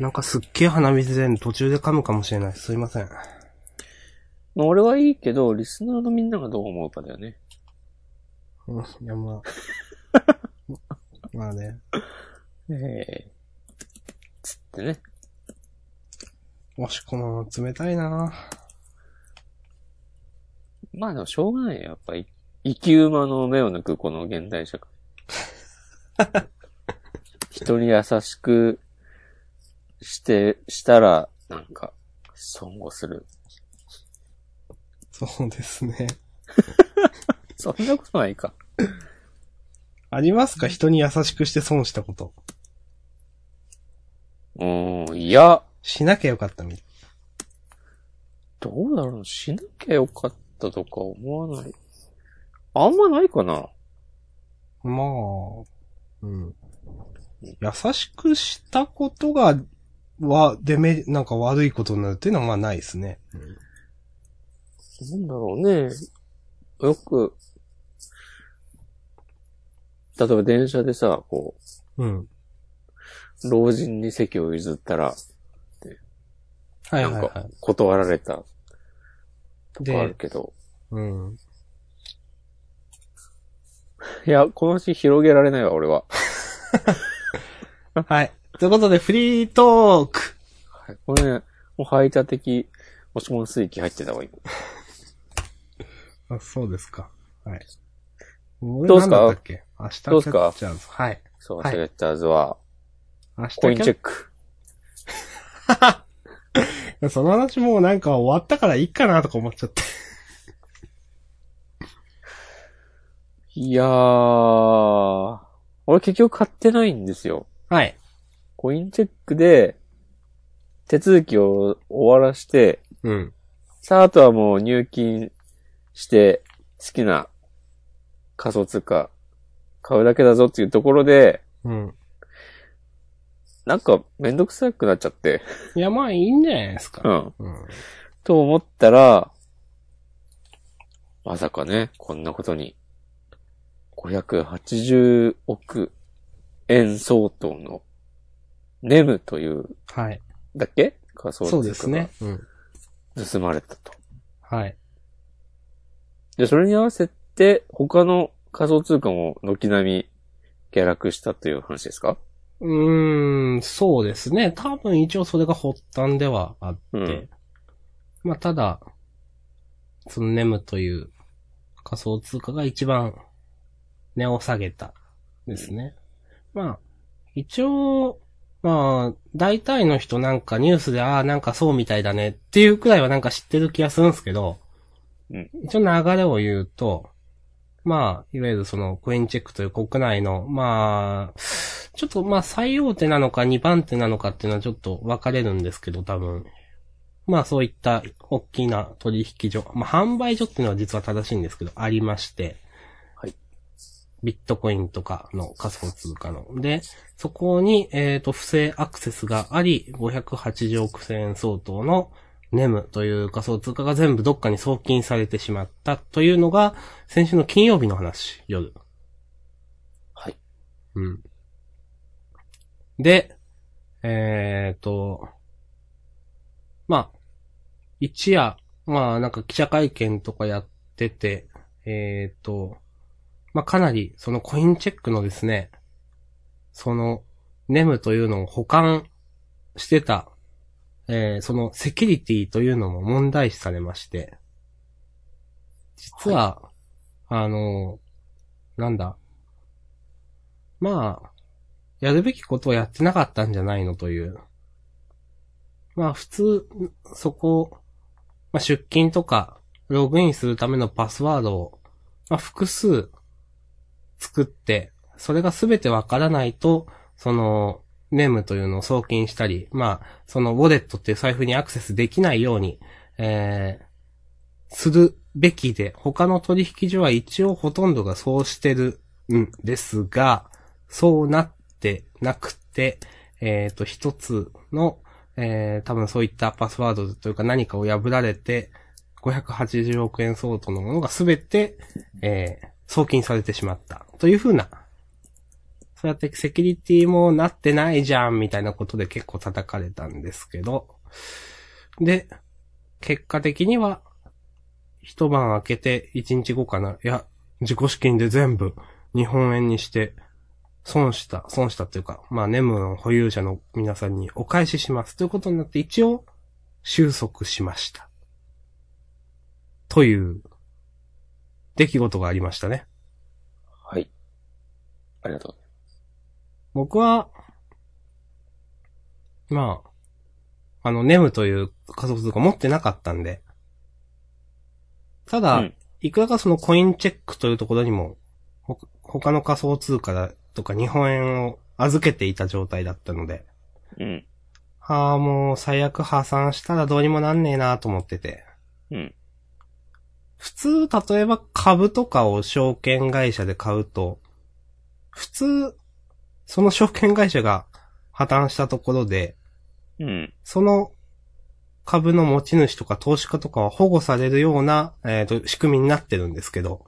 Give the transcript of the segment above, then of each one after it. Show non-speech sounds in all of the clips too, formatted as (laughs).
なんかすっげえ鼻水で途中で噛むかもしれない。すいません。まあ俺はいいけど、リスナーのみんながどう思うかだよね。うん、いやまあ。(laughs) まあね。ええつってね。もしこの冷たいなまあでもしょうがないよ。やっぱり、生き馬の目を抜くこの現代社会。(laughs) 人に優しくして、したら、なんか、損をする。そうですね。(laughs) そんなことないか。ありますか？人に優しくして損したこと。うーん、いや、しなきゃよかったみたい。どうだろうしなきゃよかったとか思わない。あんまないかなまあ、うん。優しくしたことが、は、デメ、なんか悪いことになるっていうのはまあないですね。なんだろうね。よく、例えば電車でさ、こうん。う、老人に席を譲ったら、はいはいはなんか断られたとい。かあるで、けど。うん。いや、この話広げられないわ、俺は。(laughs) はい。ということで、フリートークはい、これね、もう排他的、もしもの水域入ってたわ、今。あ、そうですか。はい。どうっすか明日どうっすか？キャッチャーズはい。そう、はいセレッターズは、明日コインチェッック。ク。(laughs) その話もうなんか終わったからいいかなとか思っちゃって。いやー、俺結局買ってないんですよ。はい。コインチェックで、手続きを終わらして、うん。さあ、あとはもう入金して、好きな仮想通貨買うだけだぞっていうところで、うん。なんかめんどくさくなっちゃって。いや、まあいいんじゃないですか。うん。うん。と思ったら、まさかね、こんなことに、580億円相当の、ネムという、はい。だっけ？仮想通貨そうですね。うん。が盗まれたと。はい。で、それに合わせて、他の仮想通貨も軒並み下落したという話ですか？うーん、そうですね。多分一応それが発端ではあって。うんまあただ、そのネムという仮想通貨が一番値を下げたですね。まあ、一応、まあ、大体の人なんかニュースで、ああ、なんかそうみたいだねっていうくらいはなんか知ってる気がするんですけど、うん一応流れを言うと、まあ、いわゆるそのコインチェックという国内の、まあ、ちょっとまあ最大手なのか2番手なのかっていうのはちょっと分かれるんですけど、多分。まあそういった大きな取引所、まあ販売所っていうのは実は正しいんですけど、ありまして。はい。ビットコインとかの仮想通貨の。で、そこに、えっ、と、不正アクセスがあり、580億円相当のネムという仮想通貨が全部どっかに送金されてしまったというのが、先週の金曜日の話、夜。はい。うん。で、えっ、と、まあ、一夜、まあなんか記者会見とかやってて、えっ、と、まあかなりそのコインチェックのですね、そのネムというのを保管してた、えーそのセキュリティというのも問題視されまして、実は、あの、なんだ、まあ、やるべきことをやってなかったんじゃないのという。まあ普通、そこ、まあ出勤とか、ログインするためのパスワードを、まあ複数作って、それがすべてわからないと、その、ネームというのを送金したり、まあ、そのウォレットっていう財布にアクセスできないように、えー、するべきで、他の取引所は一応ほとんどがそうしてるんですが、そうなってなくて、えっ、と、一つの、えー、多分そういったパスワードというか何かを破られて、580億円相当のものがすべて、えー、送金されてしまった。というふうな、そうやってセキュリティもなってないじゃん、みたいなことで結構叩かれたんですけど、で、結果的には、一晩明けて一日後かな。いや、自己資金で全部日本円にして、損した、損したっていうか、まあ、ネムの保有者の皆さんにお返しします。ということになって一応、収束しました。という、出来事がありましたね。はい。ありがとう。僕は、まあ、あの、ネムという仮想通貨持ってなかったんで、ただ、うんいくらかそのコインチェックというところにも、ほ他の仮想通貨だとか日本円を預けていた状態だったので、うん。ああ、もう最悪破産したらどうにもなんねえなと思ってて。うん。普通、例えば株とかを証券会社で買うと、普通、その証券会社が破綻したところで、うん。その株の持ち主とか投資家とかは保護されるような、えーと、仕組みになってるんですけど、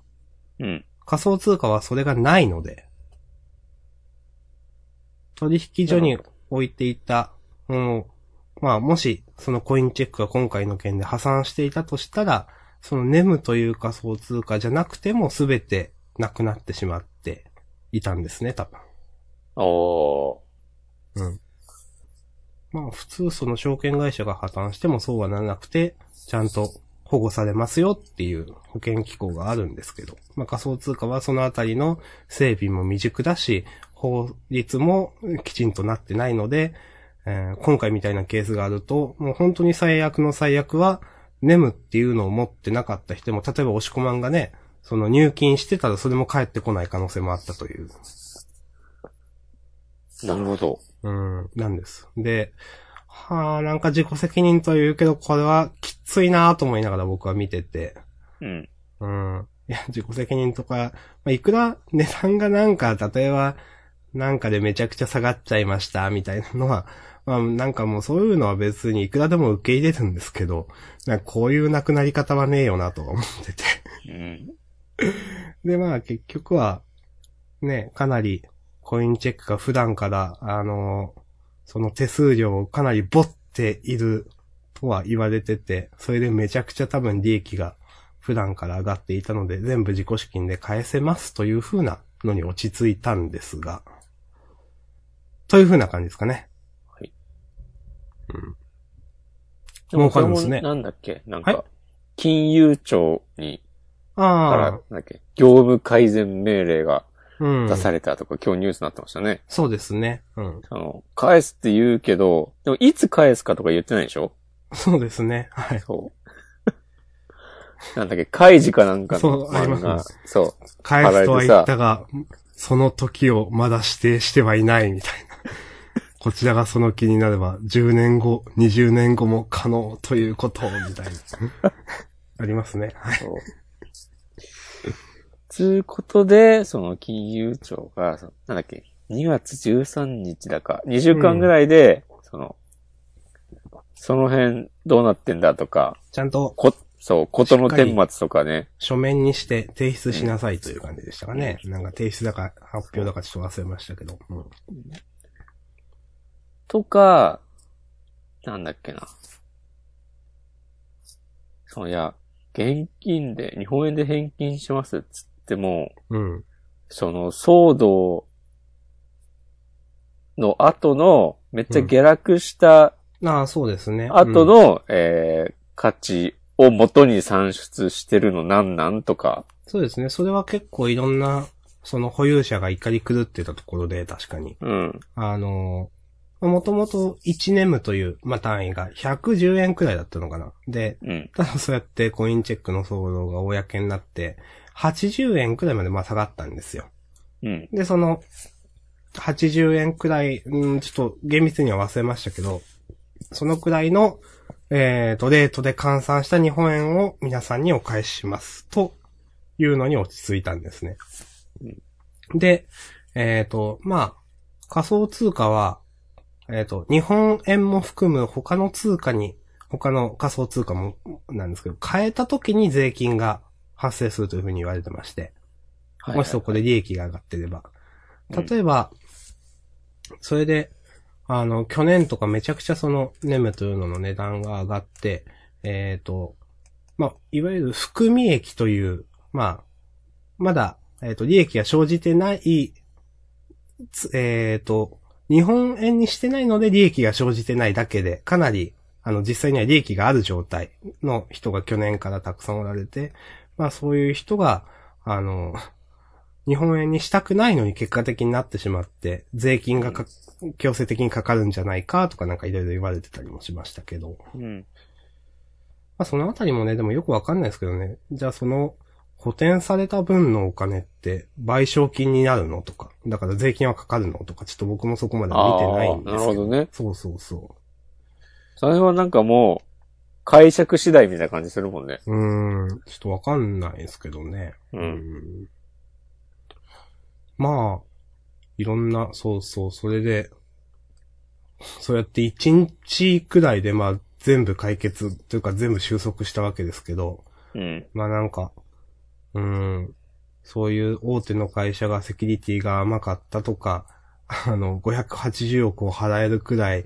うん。仮想通貨はそれがないので、取引所に置いていた、うん、まあもしそのコインチェックが今回の件で破産していたとしたら、そのネムという仮想通貨じゃなくても全てなくなってしまっていたんですね、多分。おー。うん。まあ普通その証券会社が破綻してもそうはならなくて、ちゃんと保護されますよっていう保険機構があるんですけど、まあ仮想通貨はそのあたりの整備も未熟だし、法律もきちんとなってないので、えー今回みたいなケースがあると、もう本当に最悪の最悪は、ネムっていうのを持ってなかった人も、例えば押し込まんがね、その入金してたらそれも返ってこない可能性もあったという。なるほど。うん、なんです。で、はあ、なんか自己責任というけど、これはきついなと思いながら僕は見てて。うん。うん。いや、自己責任とか、まあ、いくら値段がなんか、例えば、なんかでめちゃくちゃ下がっちゃいました、みたいなのは、まあ、なんかもうそういうのは別にいくらでも受け入れるんですけど、なんかこういう亡くなり方はねえよなとは思ってて。うん。(laughs) で、まあ結局は、ね、かなりコインチェックが普段から、あの、その手数料をかなりぼっているとは言われてて、それでめちゃくちゃ多分利益が普段から上がっていたので、全部自己資金で返せますという風なのに落ち着いたんですが、という風な感じですかね。はい。うん。儲かるんですねなんだっけ？なんはか、金融庁に、から、あなんだっけ？業務改善命令があ、うん。出されたとか、今日ニュースになってましたね。そうですね。うん。あの、返すって言うけど、でもいつ返すかとか言ってないでしょ？そうですね。はい。そう。(laughs) なんだっけ、開示かなんかのそうあります漫画。そう。返すとは言ったが、その時をまだ指定してはいないみたいな。こちらがその気になれば、10年後、20年後も可能ということを、みたいな。(laughs) ありますね。はい。つうことで、その金融庁が、なんだっけ、2月13日だか、2週間ぐらいで、その、その辺どうなってんだとか、ちゃんとこ、そう、ことの顛末とかね、書面にして提出しなさいという感じでしたかね。なんか提出だか発表だかちょっと忘れましたけど。うんとか、なんだっけな。そういや、現金で、日本円で返金しますっつっても、うん。その騒動の後の、めっちゃ下落したああ、そうですね。後の、えー価値を元に算出してるのなんなんとか。そうですね。それは結構いろんな、その保有者が怒り狂ってたところで、確かに。うん。あの、もともと1ネムという、まあ、単位が110円くらいだったのかな。で、うん。ただそうやってコインチェックの騒動が公になって、80円くらいまでまあ下がったんですよ。うん。で、その、80円くらい、うん、ちょっと厳密には忘れましたけど、そのくらいの、えーと、レートで換算した日本円を皆さんにお返しします。というのに落ち着いたんですね。で、えっ、と、まあ、仮想通貨は、えっ、と、日本円も含む他の通貨に、他の仮想通貨もなんですけど、変えた時に税金が発生するというふうに言われてまして、はいもしそこで利益が上がってれば。うん例えば、それで、あの、去年とかめちゃくちゃその、ネムというのの値段が上がって、えっ、と、まあ、いわゆる含み益という、まあ、まだ、えっ、と、利益が生じてない、つえっ、と、日本円にしてないので利益が生じてないだけで、かなり、あの、実際には利益がある状態の人が去年からたくさんおられて、まあそういう人が、あの、日本円にしたくないのに結果的になってしまって、税金がか強制的にかかるんじゃないかとかなんかいろいろ言われてたりもしましたけど、うん。まあそのあたりもね、でもよくわかんないですけどね、じゃあその、補填された分のお金って賠償金になるのとか、だから税金はかかるのとか、ちょっと僕もそこまで見てないんですけど。なるほどね。そうそうそそれはなんかもう、解釈次第みたいな感じするもんね。う。ん、ちょっとわかんないですけどね。うんんまあ、いろんな、そうそう、それで、そうやって一日くらいでまあ全部解決というか全部収束したわけですけど、うん。まあなんか、うーん、そういう大手の会社がセキュリティが甘かったとか、あの、580億を払えるくらい、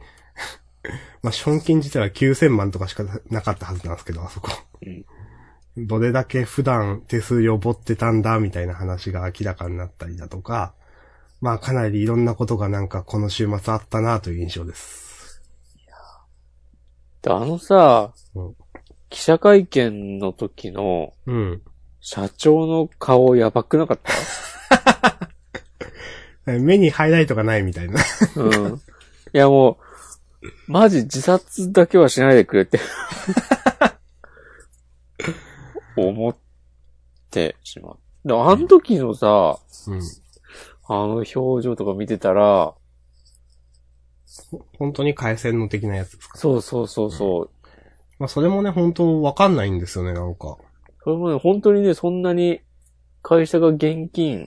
(laughs) まあ、賞金自体は9000万とかしかなかったはずなんですけど、あそこ。どれだけ普段手数料ぼってたんだ、みたいな話が明らかになったりだとか、まあかなりいろんなことがなんかこの週末あったなという印象です。であのさうん、記者会見の時のうん。社長の顔やばくなかった？(laughs) 目にハイライトがないみたいな。うん。いやもう、マジ自殺だけはしないでくれって。思ってしまう。で、あの時のさ、うん。あの表情とか見てたら、本当に回線の的なやつですか？そうそうそうそう。まあそれもね、本当わかんないんですよね、なんか。それもね、本当にね、そんなに会社が現金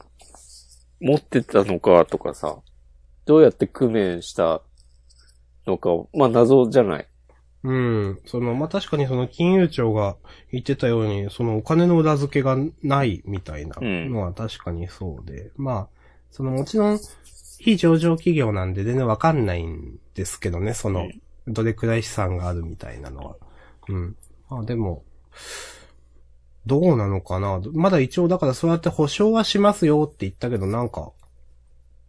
持ってたのかとかさ、どうやって工面したのか、まあ謎じゃない。うん。その、まあ、確かにその金融庁が言ってたように、そのお金の裏付けがないみたいなのは確かにそうで、まあ、そのもちろん、非上場企業なんで全然わかんないんですけどね、その、どれくらい資産があるみたいなのは。うん。まあでも、どうなのかな？まだ一応だからそうやって保証はしますよって言ったけどなんか、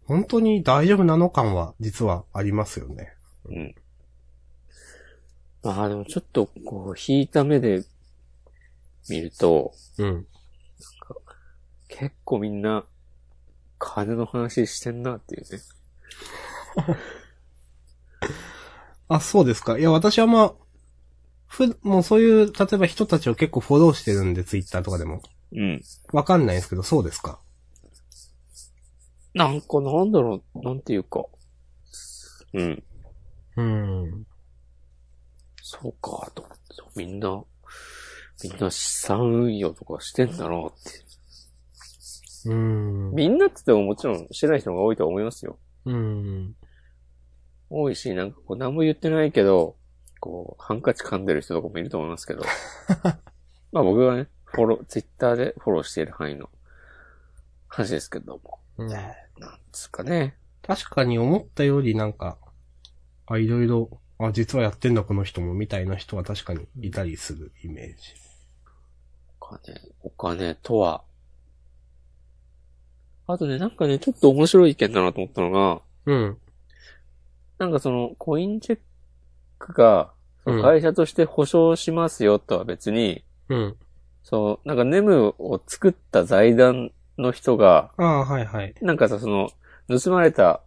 本当に大丈夫なの感は実はありますよね。うん。まあでもちょっとこう、引いた目で見ると、うん。結構みんな、金の話してんなっていうね。(laughs) あ、そうですか。いや、私はまあ、ふ、もうそういう、例えば人たちを結構フォローしてるんで、ツイッターとかでも。うん。わかんないですけど、そうですか？なんかなんだろう、なんていうか。うん。うん。そうか、と。みんな、みんな資産運用とかしてんだなって。うん。みんなって言ってももちろんしてない人が多いとは思いますよ。うん。多いし、なんかこう何も言ってないけど、こう、ハンカチ噛んでる人とかもいると思いますけど。(laughs) まあ僕がね、フォロー、ツイッターでフォローしている範囲の話ですけども。うんなんつうかね。確かに思ったよりなんか、あ、いろいろ、あ、実はやってんだこの人も、みたいな人は確かにいたりするイメージ。お金、お金とは。あとね、なんかね、ちょっと面白い意見だなと思ったのが、うん。なんかその、コインチェックが、うん会社として保証しますよとは別に、うん。そう、なんかネムを作った財団の人が、ああ、はいはい。なんかさ、その、盗まれた、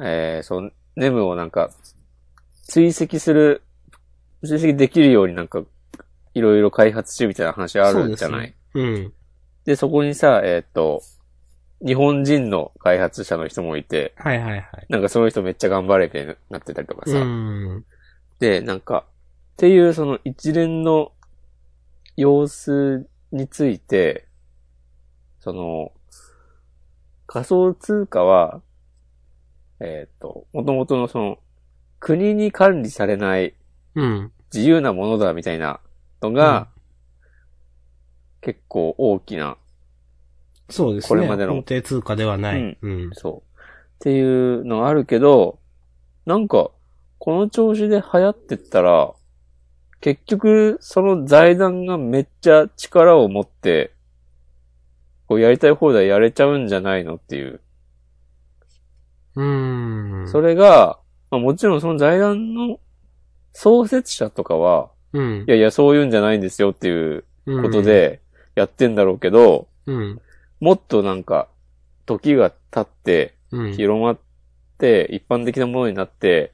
えー、その、ネムをなんか、追跡する、追跡できるようになんか、いろいろ開発中みたいな話あるじゃない。そうですねでそこにさ、えーっと、日本人の開発者の人もいて、うん。はいはいはい。なんかその人めっちゃ頑張れみたいになってたりとかさ。うん。で、なんか、っていうその一連の様子について、その、仮想通貨は、えっ、と、元々のその、国に管理されないうん。自由なものだみたいなのが、結構大きな、そうですね。これまでの法定通貨ではない。うん。そう。っていうのあるけど、なんか、この調子で流行ってったら、結局、その財団がめっちゃ力を持って、こうやりたい放題やれちゃうんじゃないのっていう。うーん。それが、まあもちろんその財団の創設者とかは、うんい。やいや、そういうんじゃないんですよっていううんこと、でやってんだろうけど、うん。もっとなんか、時が経って、うん。広まって、一般的なものになって、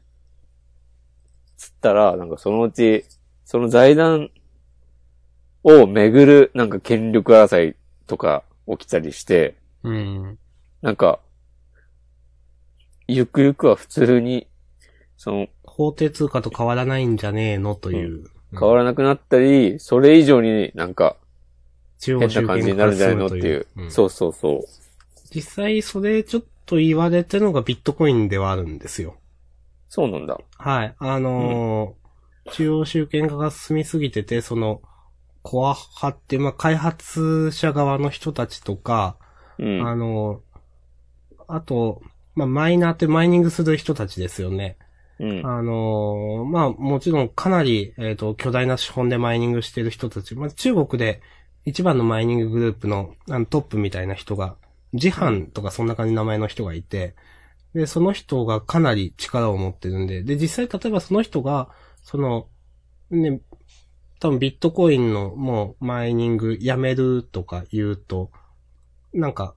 つったら、なんかそのうち、その財団をめぐる、なんか権力争いとか起きたりして、うん。なんか、ゆくゆくは普通に、その、法定通貨と変わらないんじゃねえの？という。変わらなくなったり、それ以上になんか、中変な感じになるんじゃないのっていう。うんそうそうそう。実際それちょっと言われてるのがビットコインではあるんですよ。そうなんだ。はい。あのー中央集権化が進みすぎてて、その、コア派って、まあ、開発者側の人たちとか、うん。あのーあと、まあ、マイナーってマイニングする人たちですよね。うん。あのーまあ、もちろんかなり、えっ、と、巨大な資本でマイニングしてる人たち、まあ、中国で一番のマイニンググループのあのトップみたいな人が、ジハンとかそんな感じの名前の人がいて、で、その人がかなり力を持ってるんで、で、実際例えばその人が、その、ね、多分ビットコインのもうマイニングやめるとか言うと、なんか、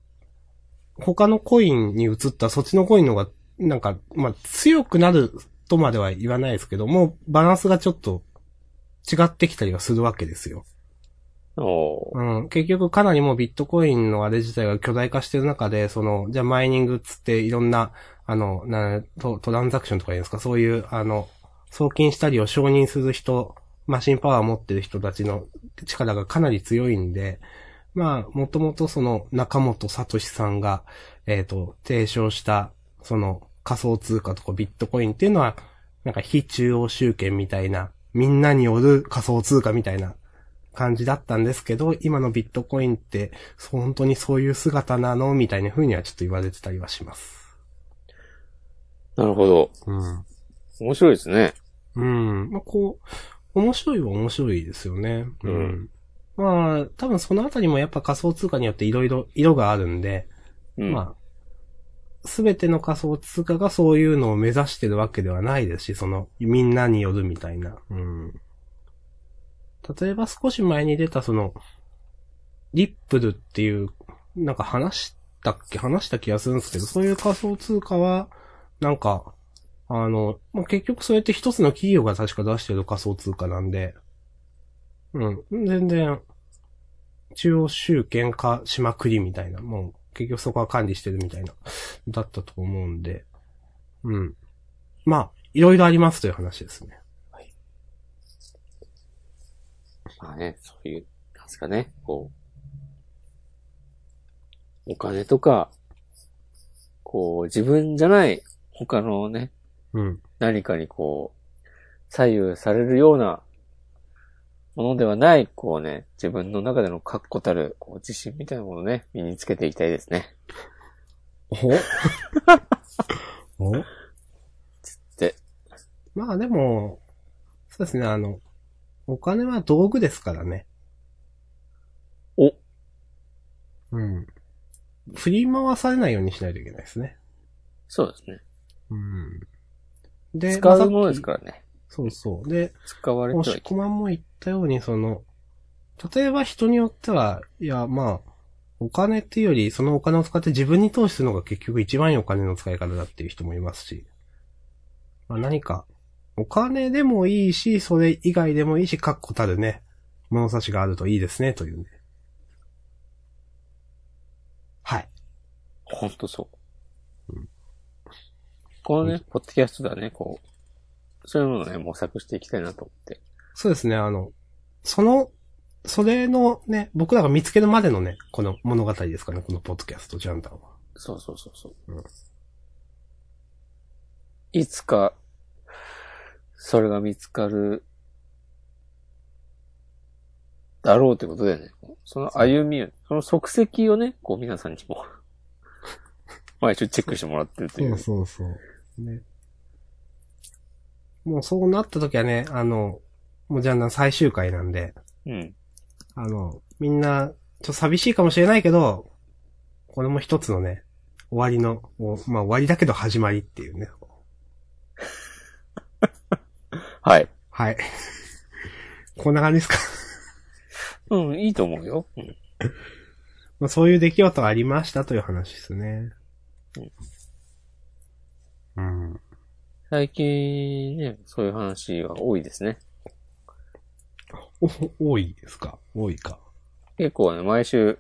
他のコインに移ったそっちのコインの方が、なんか、まあ、強くなるとまでは言わないですけど、もうバランスがちょっと違ってきたりはするわけですよ。うん。結局かなりもうビットコインのあれ自体が巨大化してる中で、その、じゃあマイニングっつっていろんな、あの、なトトランザクションとか言うんですか、そういう、あの、送金したりを承認する人、マシンパワー持ってる人たちの力がかなり強いんで、まあ、もともとその中本聡さんが、えっ、と、提唱した、その仮想通貨とかビットコインっていうのは、なんか非中央集権みたいな、みんなによる仮想通貨みたいな感じだったんですけど、今のビットコインって、本当にそういう姿なのみたいな風にはちょっと言われてたりはします。なるほど。うん。面白いですね。うん。まあ、こう、面白いは面白いですよね。うん。まあ、多分そのあたりもやっぱ仮想通貨によっていろいろ色があるんで、うん。まあ、すべての仮想通貨がそういうのを目指してるわけではないですし、その、みんなによるみたいな。うん。例えば少し前に出たその、リップルっていう、なんか話したっけ？話した気がするんですけど、そういう仮想通貨は、なんか、あの、まあ、結局そうやって一つの企業が確か出してる仮想通貨なんで、うん、全然、中央集権化しまくりみたいな、もう結局そこは管理してるみたいな、だったと思うんで、うん。まあ、いろいろありますという話ですね。まあね、そういう、なんですかね、こう、お金とか、こう、自分じゃない他のね、うん。何かにこう、左右されるようなものではない、こうね、自分の中での確固たる、こう、自信みたいなものをね、身につけていきたいですね。お？(laughs) お？で、まあでも、そうですね、あの、お金は道具ですからね。お、うん。振り回されないようにしないといけないですね。そうですね。うん。で、使うものですかからね。そうそう。で、使われて押しはいけ込まんも言ったように、その、例えば人によっては、いや、まあ、お金っていうより、そのお金を使って自分に投資するのが結局一番いいお金の使い方だっていう人もいますし、まあ何か、お金でもいいし、それ以外でもいいし、確固たるね、物差しがあるといいですね、というね。はい。ほんとそう。このね、ポッドキャストではね、こう、そういうものをね、模索していきたいなと思って。そうですね、あの、その、それのね、僕らが見つけるまでのね、この物語ですかね、このポッドキャスト、ジャンダンは。そうそうそうそう。うんいつか、それが見つかる、だろうってことでね。その歩みを、その足跡をね、こう皆さんにも、(laughs) 毎週チェックしてもらってるといそうう。そうそう。ね。もうそうなった時はね、あの、もうじゃあな最終回なんで、うん。あの、みんな、ちょっと寂しいかもしれないけど、これも一つのね、終わりの、おまあ終わりだけど始まりっていうね。はい。はい。(laughs) こんな感じですか？(laughs) うん、いいと思うよ。うん。まあそういう出来事がありましたという話ですね。うん。最近ね、そういう話が多いですね。お、多いですか？多いか。結構ね、毎週、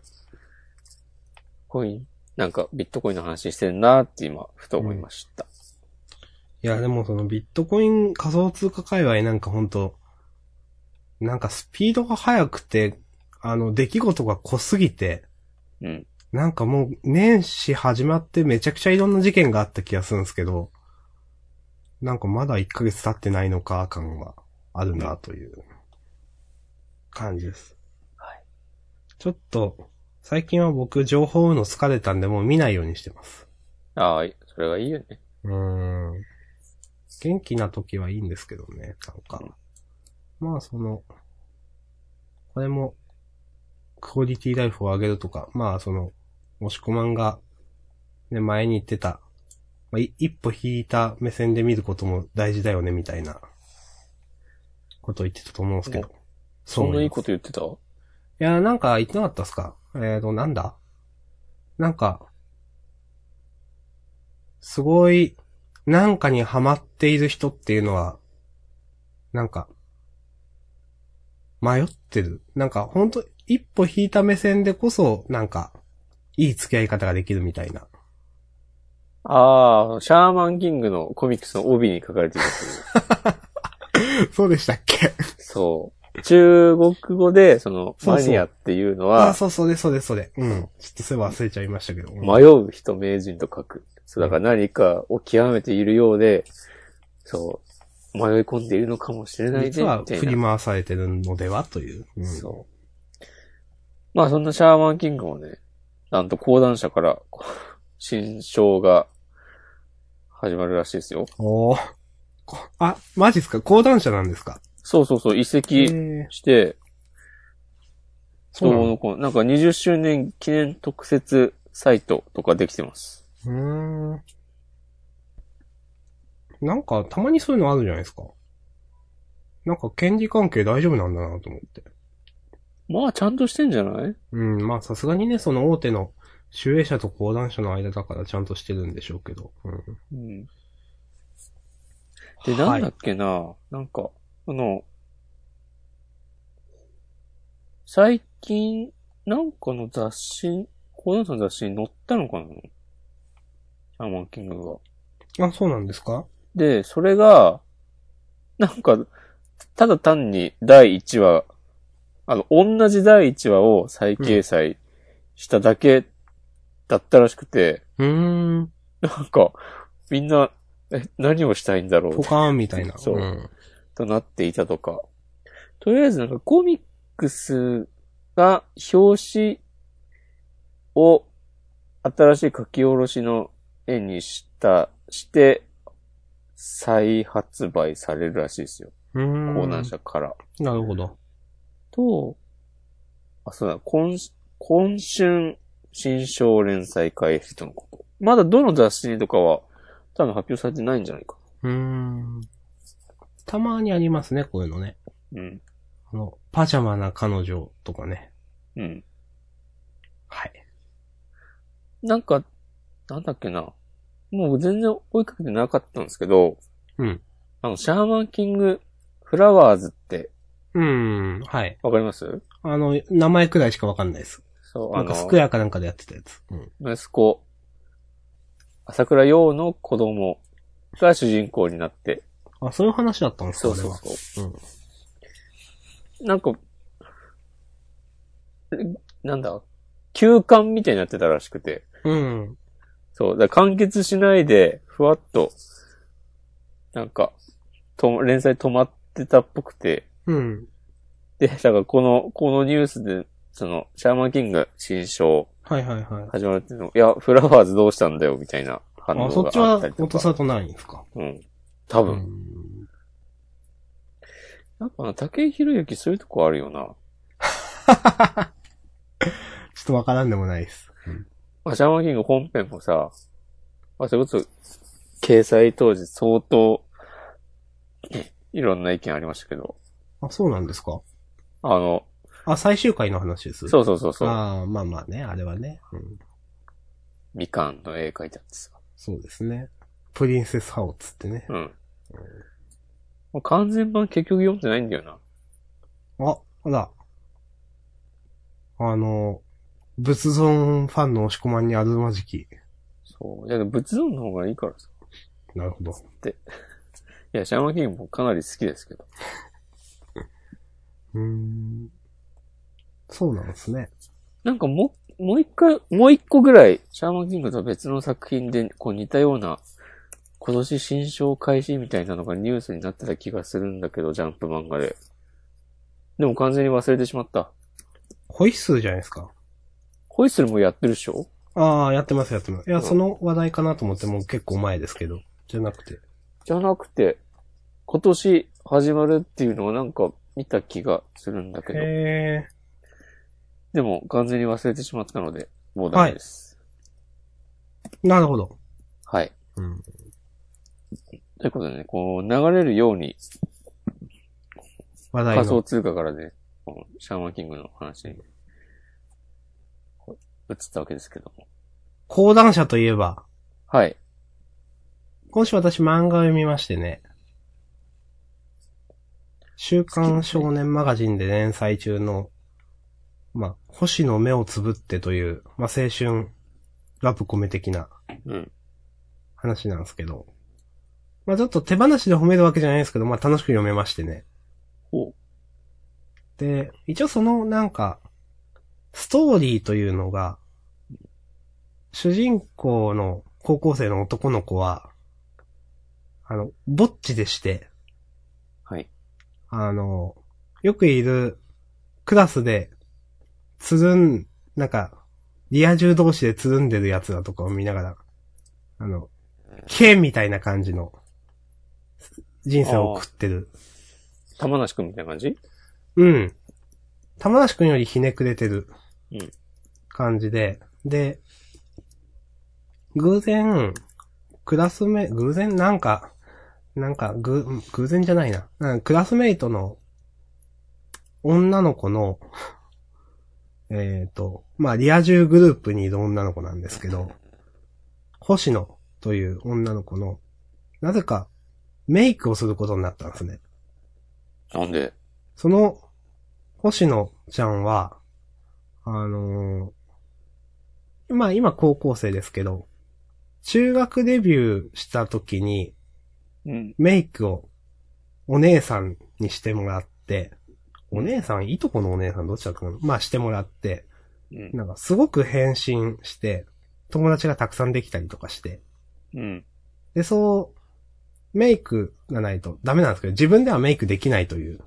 コイン、なんかビットコインの話してんなって今、ふと思いました。いや、でもそのビットコイン仮想通貨界隈なんかほんと、なんかスピードが速くて、あの、出来事が濃すぎて、うん。なんかもう年始始まってめちゃくちゃいろんな事件があった気がするんですけど、なんかまだ1ヶ月経ってないのか感はあるなという感じです。はい。ちょっと、最近は僕情報の疲れたんでもう見ないようにしてます。ああ、それがいいよね。うーん。元気な時はいいんですけどね、なんか。まあその、これも、クオリティライフを上げるとか、まあその、もしこまんが、ね、前に言ってた、まあ、い一歩引いた目線で見ることも大事だよね、みたいな、ことを言ってたと思うんですけど。そんないいいこと言ってた？いや、なんか言ってなかったっすか？えーと、なんだ？なんか、すごい、なんかにハマっている人っていうのは、なんか、迷ってる。なんか、ほんと、一歩引いた目線でこそ、なんか、いい付き合い方ができるみたいな。ああ、シャーマンキングのコミックスの帯に書かれてるやつ。(laughs) そうでしたっけ？そう。中国語で、その、そうそうマニアっていうのあ、は、そうそうです、そうです、そうです。うん。ちょっとそれ忘れちゃいましたけど。うん迷う人名人と書く。そう、だから何かを極めているようで、そう、迷い込んでいるのかもしれないね、実は。振り回されてるのではという。うんそう。まあそんなシャーマンキングもね、なんと講談社から、新章が始まるらしいですよ。おあ、マジっすか？講談社なんですか？そうそうそう、移籍えして、そうなのなんか20周年記念特設サイトとかできてます。うーん。なんか、たまにそういうのあるじゃないですか。なんか、権利関係大丈夫なんだなと思って。まあちゃんとしてんじゃない？うん、まあ、さすがにね、その大手の、集英社と講談社の間だからちゃんとしてるんでしょうけど。うん。うん。で、はないんだっけな、なんか、あの、最近、なんかの雑誌、講談社の雑誌に載ったのかな？シャーマンキングが。あ、そうなんですか？で、それが、なんか、ただ単に第1話、あの、同じ第1話を再掲載しただけだったらしくて、うーん。なんか、みんな、え、何をしたいんだろう？ポカーンみたいな。そうんとなっていたとか。とりあえずなんかコミックスが表紙を新しい書き下ろしの絵にした、して再発売されるらしいですよ。うーん。講談社から。なるほど。と、あ、そうだ、今、今春新章連載開始とのこと。まだどの雑誌にとかは多分発表されてないんじゃないか。うーん。たまにありますね、こういうのね。うん。あの、パジャマな彼女とかね。うん。はい。なんか、なんだっけな。もう全然追いかけてなかったんですけど、うん。あの、シャーマンキングフラワーズってうーん。はい。わかります？あの、名前くらいしかわかんないです。そう、あなんかスの、クエアかなんかでやってたやつ。うん。息子、朝倉陽の子供が主人公になって、あ、そういう話だったんですかそうそうあそう。れはなんか、えなんだ、休館みたいになってたらしくて、うん。うん。そう、だから完結しないで、ふわっと、なんか、と、連載止まってたっぽくて、うん。で、だからこの、このニュースで、その、シャーマンキング新章はいはいはい。始まるっていうの、いや、フラワーズどうしたんだよ、みたいな反応あ、がそっちはあったりとか。落とさとないんですか？うん。多分。うんやっぱな、竹井宏之そういうとこあるよな。(laughs) ちょっとわからんでもないです。まあ、シャーマンキング本編もさ、まあ、それこそ、掲載当時相当、いろんな意見ありましたけど、あ、そうなんですか？あの、あ、最終回の話です？そうそうそうそう、ああ、まあまあね、あれはね。うん。みかんの絵描いてあってさ。そうですね。プリンセスハオっつってね。うん。もう完全版結局読んでないんだよな。あ、ほら。あの、仏像ファンの押し込まんにあるまじき。そう。いや、仏像の方がいいからさ。なるほど。いや、シャーマンキングもかなり好きですけど。うーん。そうなんですね。なんかもう、もう一回、もう一個ぐらい、シャーマンキングと別の作品で、こう似たような、今年新章開始みたいなのがニュースになってた気がするんだけど、ジャンプ漫画で。でも完全に忘れてしまった。ホイッスルじゃないですか。ホイッスルもやってるでしょ？ああ、やってますやってます。いや、うんその話題かなと思ってもう結構前ですけど。じゃなくて。じゃなくて、今年始まるっていうのをなんか見た気がするんだけど。へえ。でも完全に忘れてしまったので、もうダメです。なるほど。はい。うん。ということでね、こう流れるように話題の。仮想通貨からね、シャーマンキングの話にこう移ったわけですけども。講談社といえば、はい。今週私漫画を読みましてね。週刊少年マガジンで連載中の、まあ、星の目をつぶってという、まあ、青春、ラブコメ的なうん。話なんですけど。まあ、ちょっと手放しで褒めるわけじゃないですけど、まあ、楽しく読めましてね。おで、一応そのなんか、ストーリーというのが、主人公の高校生の男の子は、あの、ぼっちでして、はい。あの、よくいるクラスで、つるん、なんか、リア充同士でつるんでるやつだとかを見ながら、あの、剣みたいな感じの、人生を送ってる。玉梨くんみたいな感じ？うん。玉梨くんよりひねくれてるうん感じで、で、偶然、クラスメ、偶然なんか、なんか、ぐ、偶然じゃないな。うんクラスメイトの女の子の、(laughs) えっ、と、まあ、リア充グループにいる女の子なんですけど、星野という女の子の、なぜかメイクをすることになったんですね。なんで？その、星野ちゃんは、あのーまあ今高校生ですけど、中学デビューした時にうん。メイクをお姉さんにしてもらって、お姉さん、いとこのお姉さんどっちだったかな？まあしてもらって、うん。なんかすごく変身して、友達がたくさんできたりとかして、うん。で、そう、メイクがないとダメなんですけど、自分ではメイクできないという。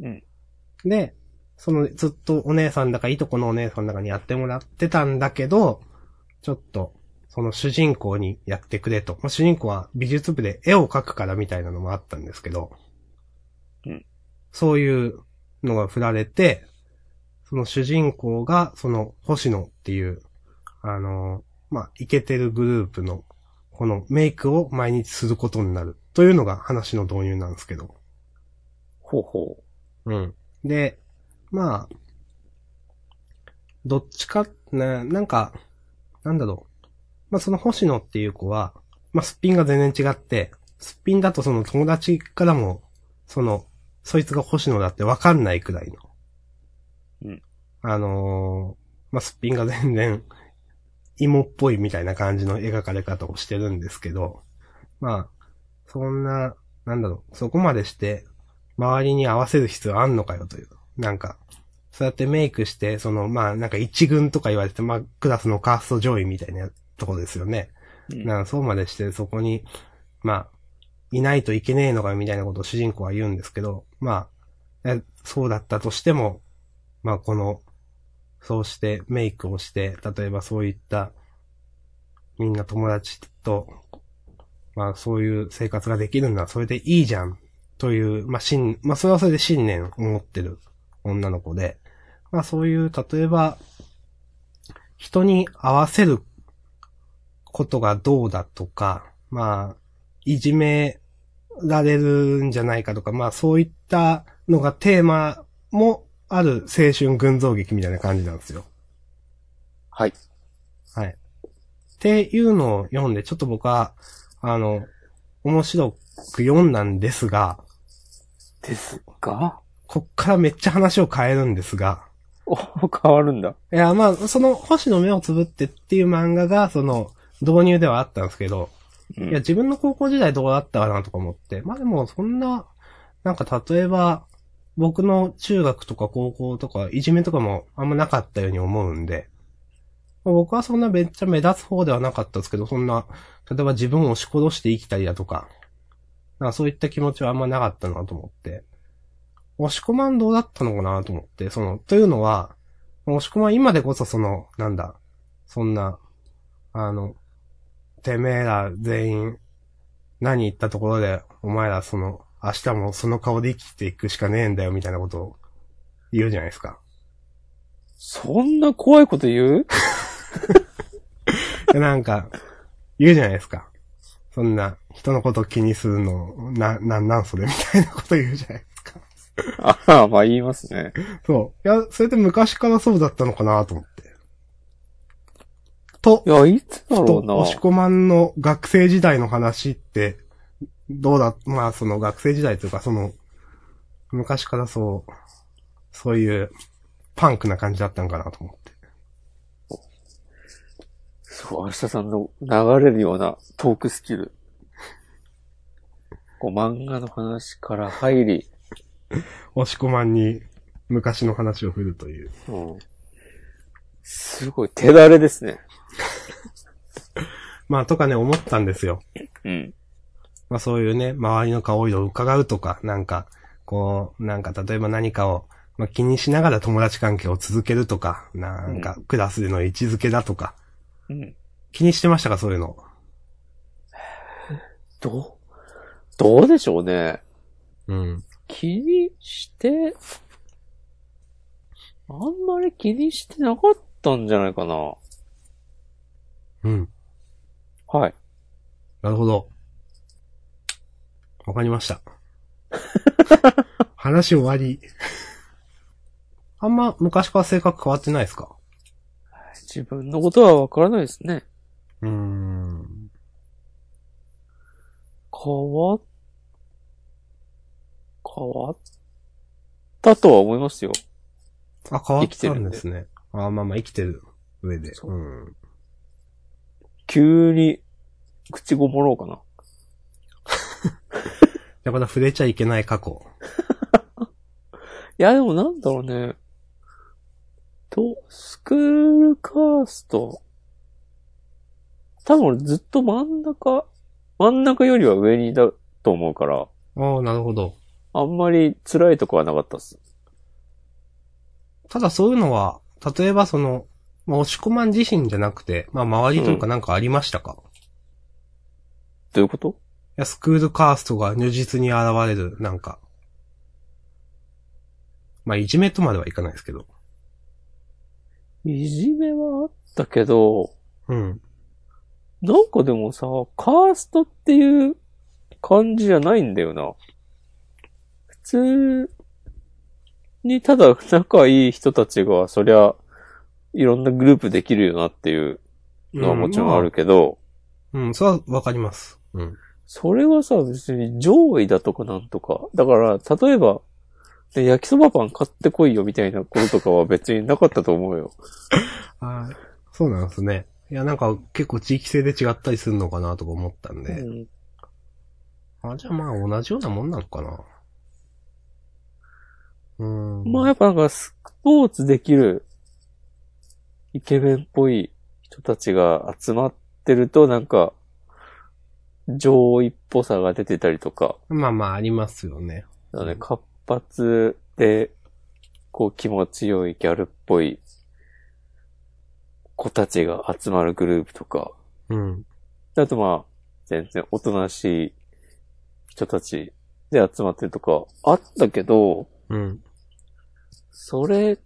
うん。で、そのずっとお姉さんだかいとこのお姉さんだかにやってもらってたんだけど、ちょっと、その主人公にやってくれと。まあ、主人公は美術部で絵を描くからみたいなのもあったんですけど、うん。そういうのが振られて、その主人公が、その星野っていう、あの、まあ、イケてるグループの、このメイクを毎日することになる。というのが話の導入なんですけど。ほうほうん。で、まあ、どっちか、ね、なんか、なんだろう。まあその星野っていう子は、まあすっぴんが全然違って、すっぴんだとその友達からも、その、そいつが星野だってわかんないくらいの。うん。あのーまあすっぴんが全然、芋っぽいみたいな感じの描かれ方をしてるんですけど、まあ、そんな、なんだろう、そこまでして、周りに合わせる必要あんのかよという。なんか、そうやってメイクして、その、まあ、なんか一軍とか言われて、まあ、クラスのカースト上位みたいなところですよね。う。うんなんかそうまでして、そこに、まあ、いないといけねえのかみたいなことを主人公は言うんですけど、まあ、えそうだったとしても、まあ、この、そうしてメイクをして、例えばそういった、みんな友達と、まあそういう生活ができるんだ、それでいいじゃん、という、まあ信、まあそれはそれで信念を持ってる女の子で、まあそういう、例えば、人に合わせることがどうだとか、まあ、いじめられるんじゃないかとか、まあそういったのがテーマもある青春群像劇みたいな感じなんですよ。はい。はい。っていうのを読んで、ちょっと僕は、あの、面白く読んだんですが、ですが？こっからめっちゃ話を変えるんですが、お、変わるんだ。いや、まあ、その、星の目をつぶってっていう漫画が、その、導入ではあったんですけど、うんいや、自分の高校時代どうだったかなとか思って。まあでも、そんな、なんか例えば、僕の中学とか高校とか、いじめとかもあんまなかったように思うんで、まあ僕はそんなめっちゃ目立つ方ではなかったですけど、そんな、例えば自分を押し殺して生きたりだとか、なんかそういった気持ちはあんまなかったなと思って。押し込まんどうだったのかなと思って、その、というのは、押し込まん今でこそその、なんだ、そんな、あの、てめえら全員、何言ったところで、お前らその、明日もその顔で生きていくしかねえんだよ、みたいなことを言うじゃないですか。そんな怖いこと言う？で (laughs) なんか、言うじゃないですか。そんな、人のこと気にするの、な、な、なんそれみたいなこと言うじゃない。ああ、まあ言いますね。そう。いや、それって昔からそうだったのかなと思って。とい、や、いつだろと、うな。押し込まんの学生時代の話って、どうだ、まあその学生時代というかその、昔からそう、そういう、パンクな感じだったんかなと思って。そう、明日さんの流れるようなトークスキル。こう漫画の話から入り、押し込まんに昔の話を振るという。うん、すごい手だれですね。(laughs) まあとかね、思ったんですよ。うん。まあそういうね、周りの顔色を伺うとか、なんか、こう、なんか例えば何かを、まあ、気にしながら友達関係を続けるとか、なんかクラスでの位置づけだとか、うん。気にしてましたかそういうの？どう、どうでしょうね。うん。気にして、あんまり気にしてなかったんじゃないかな。うん。はい。なるほど。わかりました。(laughs) 話終わり。あんま昔から性格変わってないですか？自分のことはわからないですね。うーん。変わっ、変わったとは思いますよ。あ、変わった生きてるんですね。あ、まあまあ生きてる上で。そううん。急に、口ごもろうかな。(laughs) やっぱ触れちゃいけない過去。(laughs) いや、でもなんだろうね。と、スクールカースト。多分俺ずっと真ん中、真ん中よりは上にいたと思うから、ああ、なるほど。あんまり辛いとこはなかったっす。ただそういうのは、例えばその、まあ、押し込まん自身じゃなくて、まあ周りというかなんかありましたか、いどういうこと？や、スクールカーストが如実に現れる、なんか。まあいじめとまではいかないですけど。いじめはあったけど、うん。なんかでもさ、カーストっていう感じじゃないんだよな。普通にただ仲いい人たちが、そりゃ、いろんなグループできるよなっていうのはもちろんあるけど、うん、うん、それはわかります。うん。それはさ、別に上位だとかなんとか。だから、例えば、ね焼きそばパン買ってこいよみたいなこととかは別になかったと思うよ。(laughs) はい。そうなんですね。いや、なんか結構地域性で違ったりするのかなとか思ったんで。うんあ、じゃあまあ同じようなもんなのかな。うーん。まあやっぱなんかスポーツできるイケメンっぽい人たちが集まってるとなんか上位っぽさが出てたりとか、まあまあありますよね。だね、活発でこう気持ちよいギャルっぽい子たちが集まるグループとか、うん。あとまあ、全然おとなしい人たちで集まってるとかあったけど、うん。それ、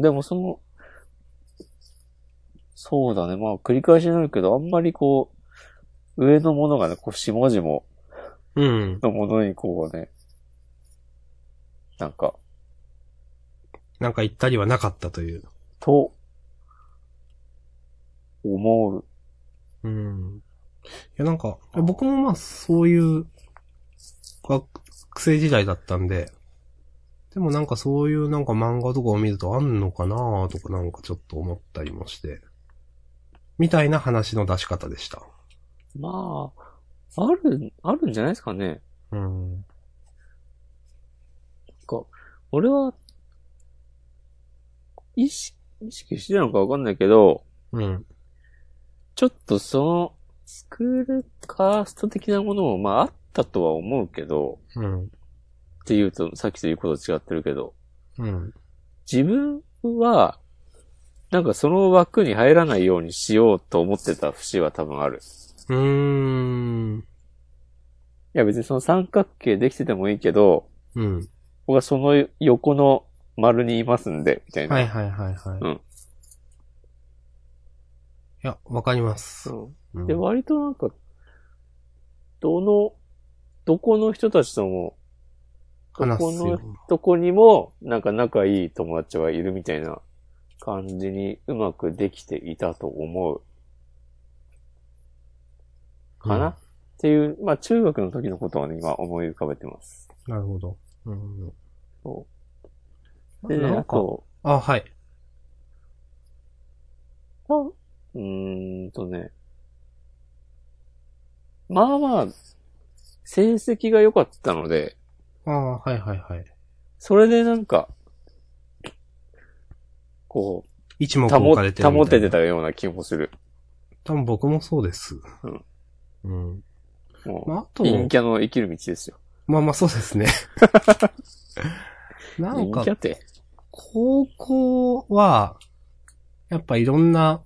でもその、そうだね。まあ、繰り返しになるけど、あんまりこう、上のものがね、こう、下ん。のものにこうね、なんか、なんか言ったりはなかったという。と、思う。うん。いや、なんか、僕もまあ、そういう、学生時代だったんで、でもなんかそういうなんか漫画とかを見るとあんのかなとかなんかちょっと思ったりもして、みたいな話の出し方でした。まあ、ある、あるんじゃないですかね。うん。なんか、俺は、意識、意識してたのかわかんないけど、うん。ちょっとその、スクールカースト的なものも、まああったとは思うけど、うん。っていうと、さっきと言うこと違ってるけど、うん。自分は、なんかその枠に入らないようにしようと思ってた節は多分ある。うーん。いや別にその三角形できててもいいけど、うん。僕はその横の丸にいますんで、みたいな。はいはいはいはい。うんいや、わかります。うんうんで、割となんか、どの、どこの人たちとも、話すよの。とこにも、なんか仲いい友達がいるみたいな感じにうまくできていたと思う。かな、うんっていう、まあ中学の時のことはね、今思い浮かべてます。なるほど。うん。そう。でね、なんか、あ、はい。あうーんとね、まあまあ、成績が良かったので、ああ、はいはいはい。それでなんか、こ一目置かれてる保ててたような気もする。多分僕もそうです。うん。うん。もまあ、あとう、、陰キャの生きる道ですよ。まあまあそうですね。(laughs) なんか。高校は、やっぱいろんな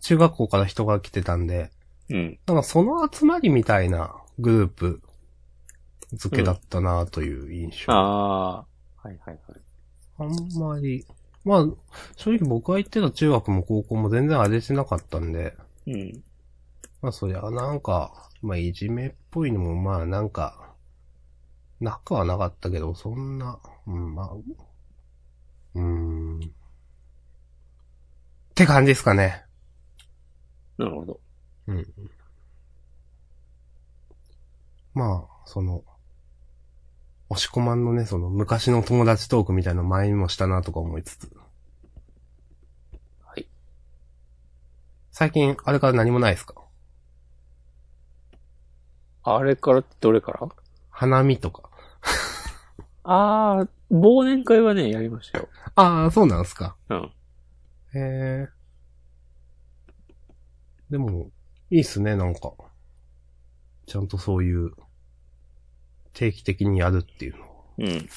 中学校から人が来てたんで、うん。なんかその集まりみたいなグループ付けだったなという印象。ああ、はいはいはい。あんまり、まあ、正直僕が行ってた中学も高校も全然荒れてなかったんで、うん。まあそりゃなんか、まあいじめっぽいのもまあなんか、なくはなかったけど、そんな、うん、まあ、うーん。って感じですかね。なるほど。うん。まあ、その、押し込まんのね、その昔の友達トークみたいなの前にもしたなとか思いつつ。はい。最近、あれから何もないですか？あれからってどれから？花見とか。ああ、忘年会はね、やりましたよ。ああ、そうなんですか。うん。へえ。でも、いいっすね、なんか。ちゃんとそういう、定期的にやるっていうの。うん。い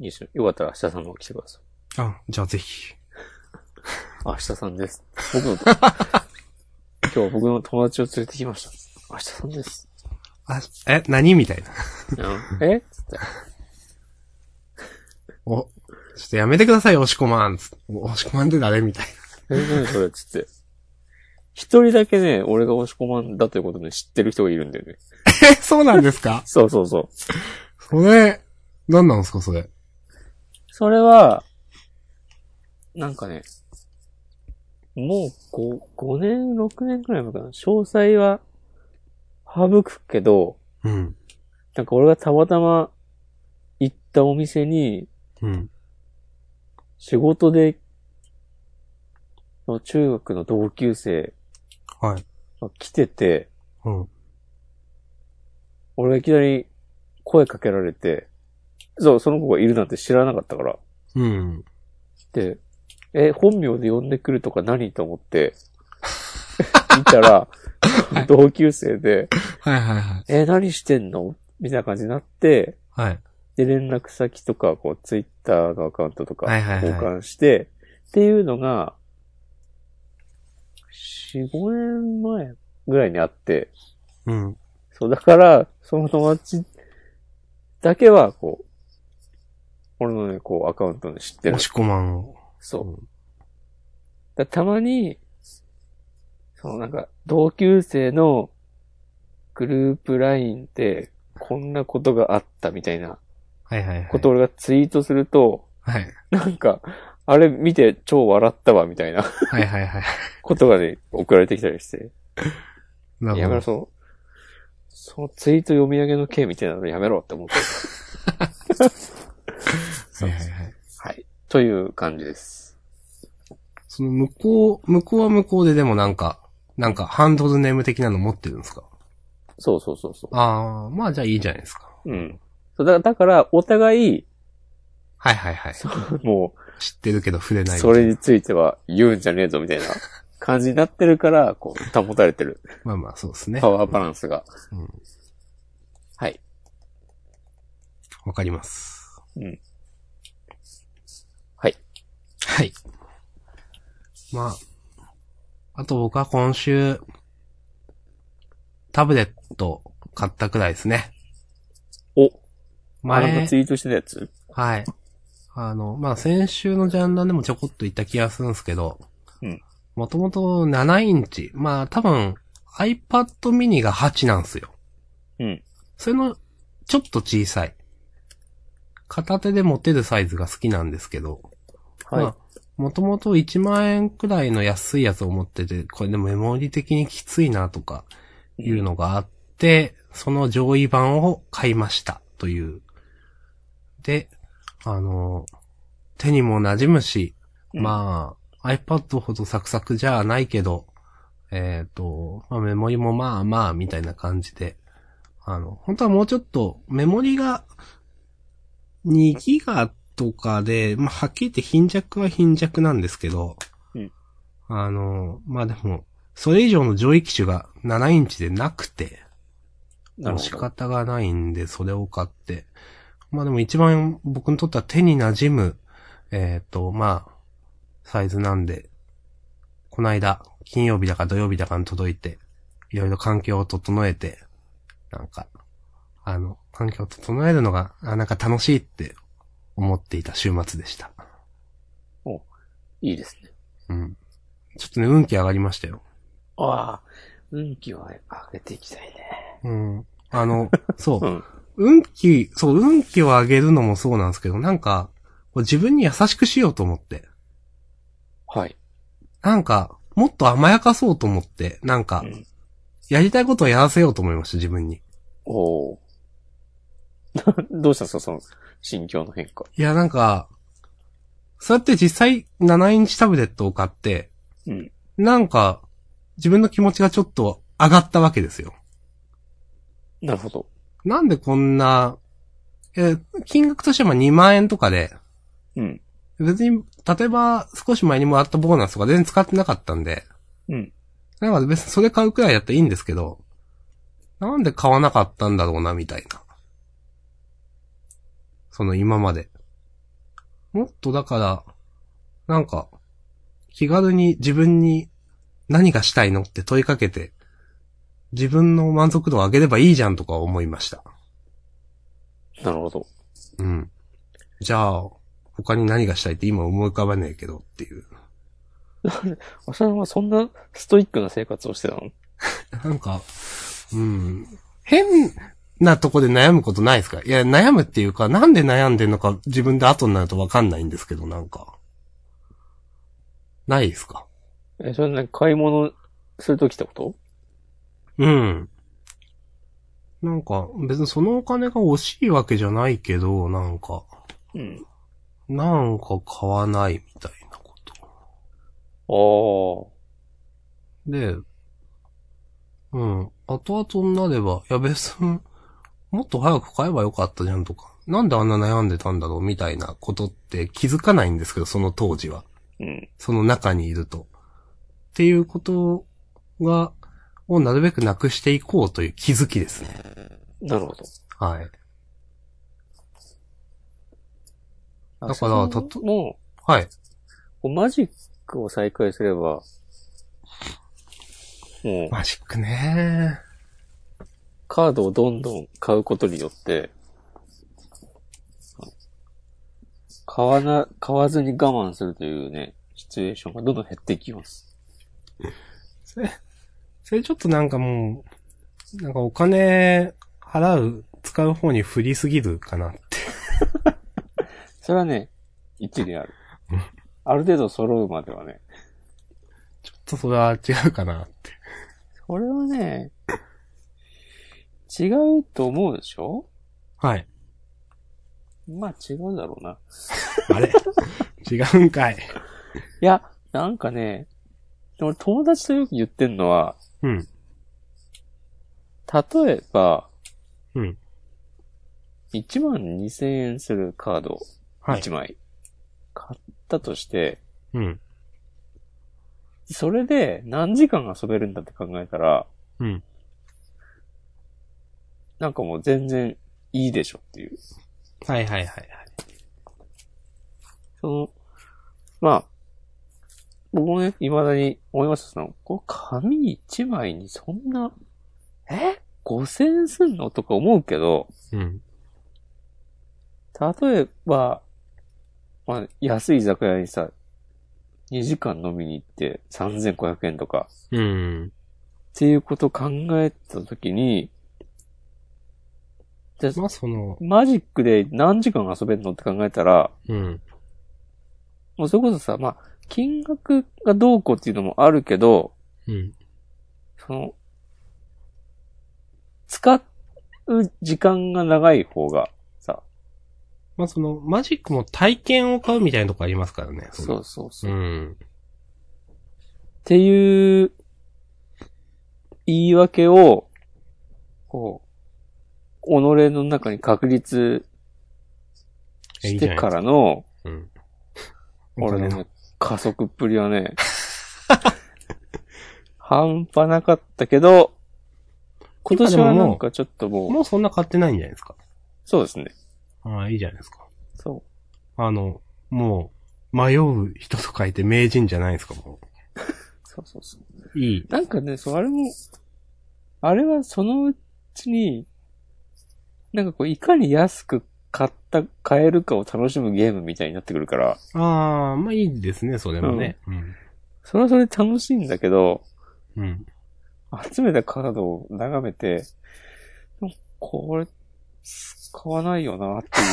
いですよ。よかったら明日さんも来てください。あ、じゃあぜひ。(laughs) 明日さんです。僕の、(laughs) 今日は僕の友達を連れてきました。明日さんです。あ、え、何みたいな。うん、え？つって。お、ちょっとやめてください、押し込まん。つって押し込まんって誰みたいえ、何それ？つって。一人だけね、俺が押し込まんだということね、知ってる人がいるんだよね。(laughs) そうなんですか？そうそうそう。それ、何なんですか、それ？それは、なんかね、もう5、5年、6年くらい前かな？詳細は省くけど、うん。なんか俺がたまたま行ったお店に、うん。仕事で、中学の同級生はい。が来てて、うん。俺がいきなり声かけられて、そう、その子がいるなんて知らなかったから。うん。で、え、本名で呼んでくるとか何と思って、見たら、同級生で、はいはいはい。え、何してんの？みたいな感じになって、はい。で、連絡先とか、こう、ツイッターのアカウントとかはいはいはい交換して、っていうのが、4、5年前ぐらいにあって、うん。そう、だから、その友達だけは、こう、俺のね、こう、アカウントで知ってる押。し込まん。そう。だたまに、そのなんか、同級生のグループラインで、こんなことがあったみたいなはいはいはい。ことを俺がツイートすると、はい。なんか、あれ見て超笑ったわ、みたいなはいはいはい。(laughs) ことがね、送られてきたりして。なるほど。その、そのツイート読み上げの件みたいなのやめろって思って。(laughs) はいはいはい。はい。という感じです。その向こう、向こうは向こうででもなんか、なんかハンドルネーム的なの持ってるんですか？そうそうそうそああ、まあじゃあいいじゃないですか。う。うん。そうだだから、お互い、はいはいはい。も知ってるけど触れなう、い。それについては言うんじゃねえぞ、みたいな感じになってるから、こう、保たれてる。まあまあそうですねパ。ワーバランスが。うんはい。わかります。うん。はい。はい。まあ、あと僕は今週、タブレット買ったくらいですね。お、あ前、なんかツイートしてたやつ？はい。あの、まあ、先週のジャンダンでもちょこっと言った気がするんですけど、うん。もともと7インチ。まあ、多分 iPad mini が8なんですよ。うん。それの、ちょっと小さい。片手で持てるサイズが好きなんですけど、はい。まあ、もともと1万円くらいの安いやつを持ってて、これでもメモリ的にきついなとかいうのがあって、その上位版を買いましたという。で、あの、手にも馴染むし、うんまあ、iPad ほどサクサクじゃないけど、えっ、と、まあメモリもまあまあみたいな感じで、あの、本当はもうちょっとメモリが2ギガとかで、まあはっきり言って貧弱は貧弱なんですけど、うんあの、まあでも、それ以上の上位機種が7インチでなくて、仕。方がないんで、それを買って。まあでも一番僕にとっては手に馴染む、えっ、と、まあ、サイズなんで、この間、金曜日だか土曜日だかに届いて、いろいろ環境を整えて、なんか、あの、環境を整えるのが、あなんか楽しいって思っていた週末でした。いいですね。うん。ちょっとね、運気上がりましたよ。ああ、運気は上げていきたいね。うん。あの、(laughs) そうう。ん。運気、そう、運気を上げるのもそうなんですけど、なんか、自分に優しくしようと思って。はい。なんか、もっと甘やかそうと思って、なんかうん、やりたいことをやらせようと思いました、自分に。おお。(laughs) どうしたんですかその、心境の変化。いや、なんか、そうやって実際7インチタブレットを買って、うん。なんか、自分の気持ちがちょっと上がったわけですよ。なるほど。なんでこんな、え、金額としては2万円とかで、うん。別に、例えば少し前にもらったボーナスとか全然使ってなかったんで、うん。なんか別にそれ買うくらいだったらいいんですけど、なんで買わなかったんだろうな、みたいな。その今まで。もっとだから、なんか、気軽に自分に何がしたいのって問いかけて、自分の満足度を上げればいいじゃんとか思いました。なるほど。うん。じゃあ、他に何がしたいって今思い浮かばねえけどっていう。あさんはそんなストイックな生活をしてたの？(laughs) なんか、うん。変なとこで悩むことないですか？いや、悩むっていうか、なんで悩んでんのか自分で後になるとわかんないんですけど、なんか。ないですか？え、それね、買い物するときってこと？うん。なんか、別にそのお金が惜しいわけじゃないけど、なんか、うん。なんか買わないみたいなこと。ああ。で、うん。後々になれば、いや別に、もっと早く買えばよかったじゃんとか、なんであんな悩んでたんだろうみたいなことって気づかないんですけど、その当時は。うん。その中にいると。っていうことが、をなるべくなくしていこうという気づきですね。なるほど。はい。だからたともはい。こうマジックを再開すれば、もう、マジックねカードをどんどん買うことによって、買わな、買わずに我慢するというね、シチュエーションがどんどん減っていきます。それ、それちょっとなんかもう、なんかお金払う、使う方に振りすぎるかなって。それはね、一理あるうん。ある程度揃うまではね。ちょっとそれは違うかなって。これはね、違うと思うでしょ？はい。まあ違うだろうな。あれ？違うんかい。いや、なんかね、でも友達とよく言ってんのは、うん。例えば、うん。1万2000円するカードはい1。枚買ったとして、うん。それで何時間遊べるんだって考えたら、うん。なんかもう全然いいでしょっていう。はいはいはいはい。その、まあ、僕もね、未だに思いました。その、こう紙一枚にそんな、え ?5000 円すんの？とか思うけど、うん。例えば、まあ、安い居酒屋にさ、2時間飲みに行って3500円とか、うん。っていうことを考えたときに、じゃあまあその、マジックで何時間遊べるのって考えたら、うん。もうそれこそさ、まあ、金額がどうこうっていうのもあるけど、うん。その、使う時間が長い方が、さ、まあその、マジックも体験を買うみたいなとこありますからね。そうそうそう。うっん。ていう、言い訳を、こう、己の中に確立してからの、うん。俺のね、加速っぷりはね、(laughs) 半端なかったけど、今年はなんかちょっともう、もうそんな買ってないんじゃないですか。そうですね。ああ、いいじゃないですか。そあの、もう、迷う人と書いて名人じゃないですか、もう。(laughs) そうそうそう。う。いい。なんかね、そう、あれも、あれはそのうちに、なんかこう、いかに安く買った、買えるかを楽しむゲームみたいになってくるから、ああ、まあいいですね、それもね。うん。それはそれで楽しいんだけど、うん。集めたカードを眺めて、でもこれ、使わないよなっていう。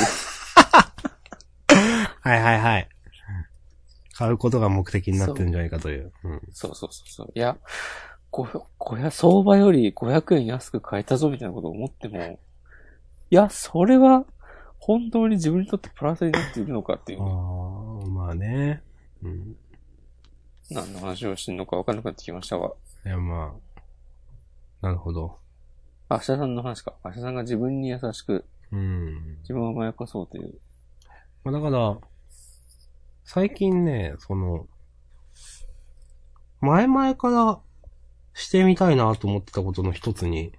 (laughs) はいはいはい。買うことが目的になってるんじゃないかという。うん。そうそうそうそう。いや、こ、こや、相場より500円安く買えたぞみたいなことを思っても、いや、それは、本当に自分にとってプラスになっているのかっていうあ、あ、まあね。うん。何の話をしてるのか分かんなくなってきましたが。いや、まあ。なるほど。明日さんの話か。明日さんが自分に優しく、うん。自分を甘やかそうという。まあだから、最近ね、その、前々からしてみたいなと思ってたことの一つに、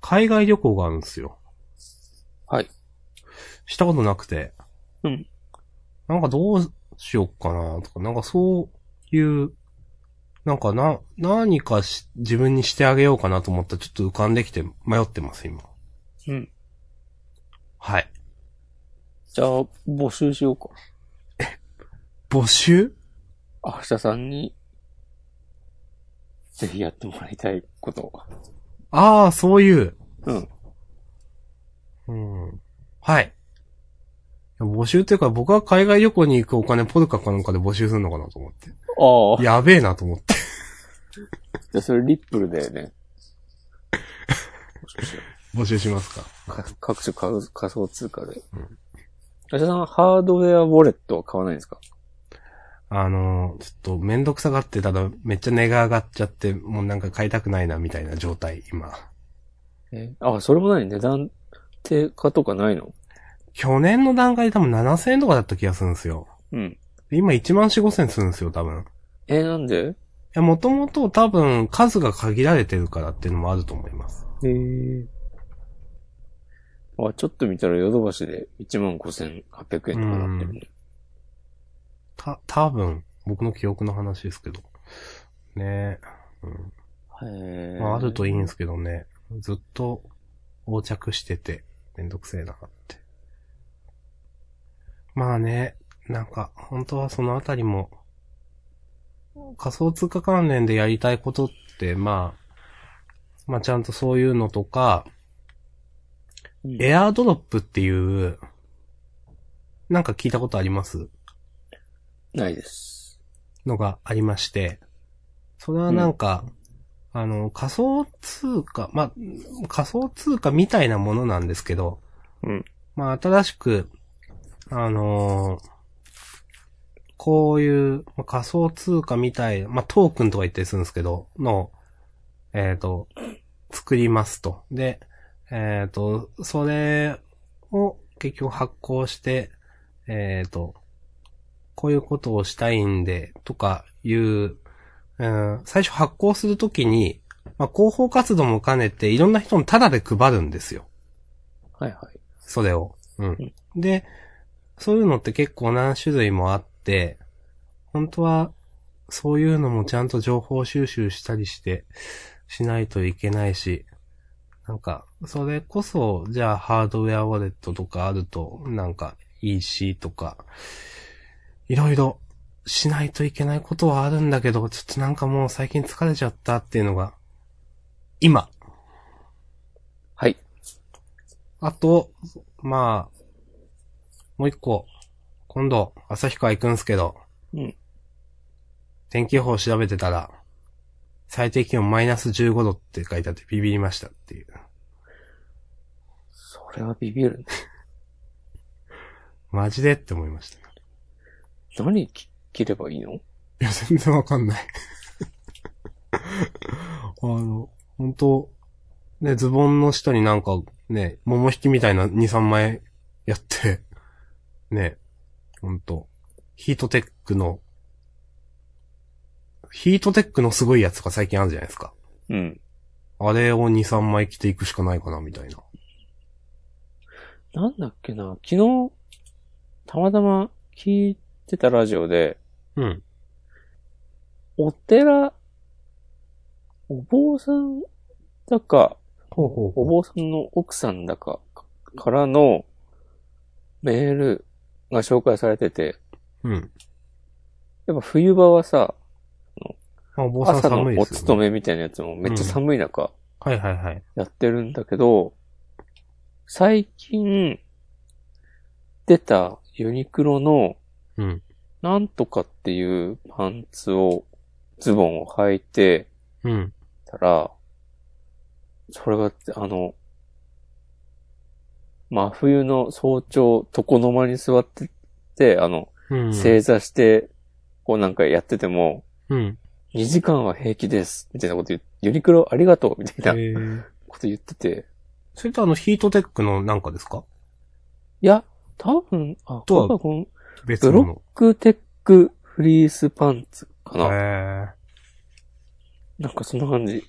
海外旅行があるんですよ。はい。したことなくて。うん。なんかどうしよっかなとか、なんかそういう、なんかな、何かし、自分にしてあげようかなと思ったらちょっと浮かんできて迷ってます、今。うん。はい。じゃあ、募集しようか。募集？明日さんに、ぜひやってもらいたいことを。ああ、そういう。うん。うん。はい。募集っていうか、僕は海外旅行に行くお金、ポルカかなんかで募集するのかなと思って。ああ。やべえなと思って。じゃあそれリップルでね。(laughs) 募集しますか。各種仮仮想通貨で。うん明日さんはハードウェアウォレットは買わないんですか？あのー、ちょっとめんどくさがってただ、めっちゃ値が上がっちゃって、もうなんか買いたくないな、みたいな状態、今。えあ、それも何値段低下とかないの？去年の段階で多分7000円とかだった気がするんですよ。うん。で今1万4、5千するんですよ、多分。いえなんで？や、もともと多分数が限られてるからっていうのもあると思います。へえ。あ、ちょっと見たらヨドバシで15,800円とかなってるね。た、多分、僕の記憶の話ですけど。ねうん。へーまあ、あるといいんですけどね。ずっと横着してて、めんどくせえなって。まあね、なんか、本当はそのあたりも、仮想通貨関連でやりたいことって、まあ、まあちゃんとそういうのとか、うんエアードロップっていう、なんか聞いたことあります？ないです。のがありまして、それはなんか、あの、仮想通貨、まあ、仮想通貨みたいなものなんですけど、うん。まあ、新しく、あのーこういう、まあ仮想通貨みたい、まあ、トークンとか言ったりするんですけど、の、えっ、と、作りますと。で、えっ、と、それを結局発行して、えっ、と、こういうことをしたいんで、とかいう、うん、最初発行するときに、まあ、広報活動も兼ねて、いろんな人にタダで配るんですよ。はいはい。それを。うん。で、そういうのって結構何種類もあって、本当は、そういうのもちゃんと情報収集したりして、しないといけないし、なんか、それこそ、じゃあハードウェアウォレットとかあると、なんか、いいしとか、いろいろしないといけないことはあるんだけど、ちょっとなんかもう最近疲れちゃったっていうのが、今、はい。あと、まあ、もう一個、今度、旭川行くんすけど、うん。天気予報調べてたら、最低気温マイナス15度って書いてあってビビりましたっていう。それはビビるね。(laughs) マジでって思いました。い何き切ればいいの？や、全然わかんない。(laughs) あの、本当ね、ズボンの下になんか、ね、桃引きみたいな2、3枚やって、ね、本当ヒートテックの、ヒートテックのすごいやつが最近あるじゃないですか。うん。あれを2、3枚着ていくしかないかな、みたいな。なんだっけな、昨日、たまたま聞いてたラジオで、うん。お寺、お坊さんだか、ほうほうお坊さんの奥さんだかからのメールが紹介されてて、うん。やっぱ冬場はさ、朝のお。勤めみたいなやつもめっちゃ寒い中はいはいはい。やってるんだけど、最近出たユニクロのうん。なんとかっていうパンツを、ズボンを履いてうん。たら、それが、あの、真冬の早朝、床の間に座ってて、あの、うん。正座して、こうなんかやってても、うん。2時間は平気です、みたいなこと言う、ユニクロありがとう、みたいなえー、こと言ってて、それとあの、ヒートテックのなんかですか？いや、多分、あ、とはこの別のブロックテックフリースパンツかな。へなんかそんな感じ。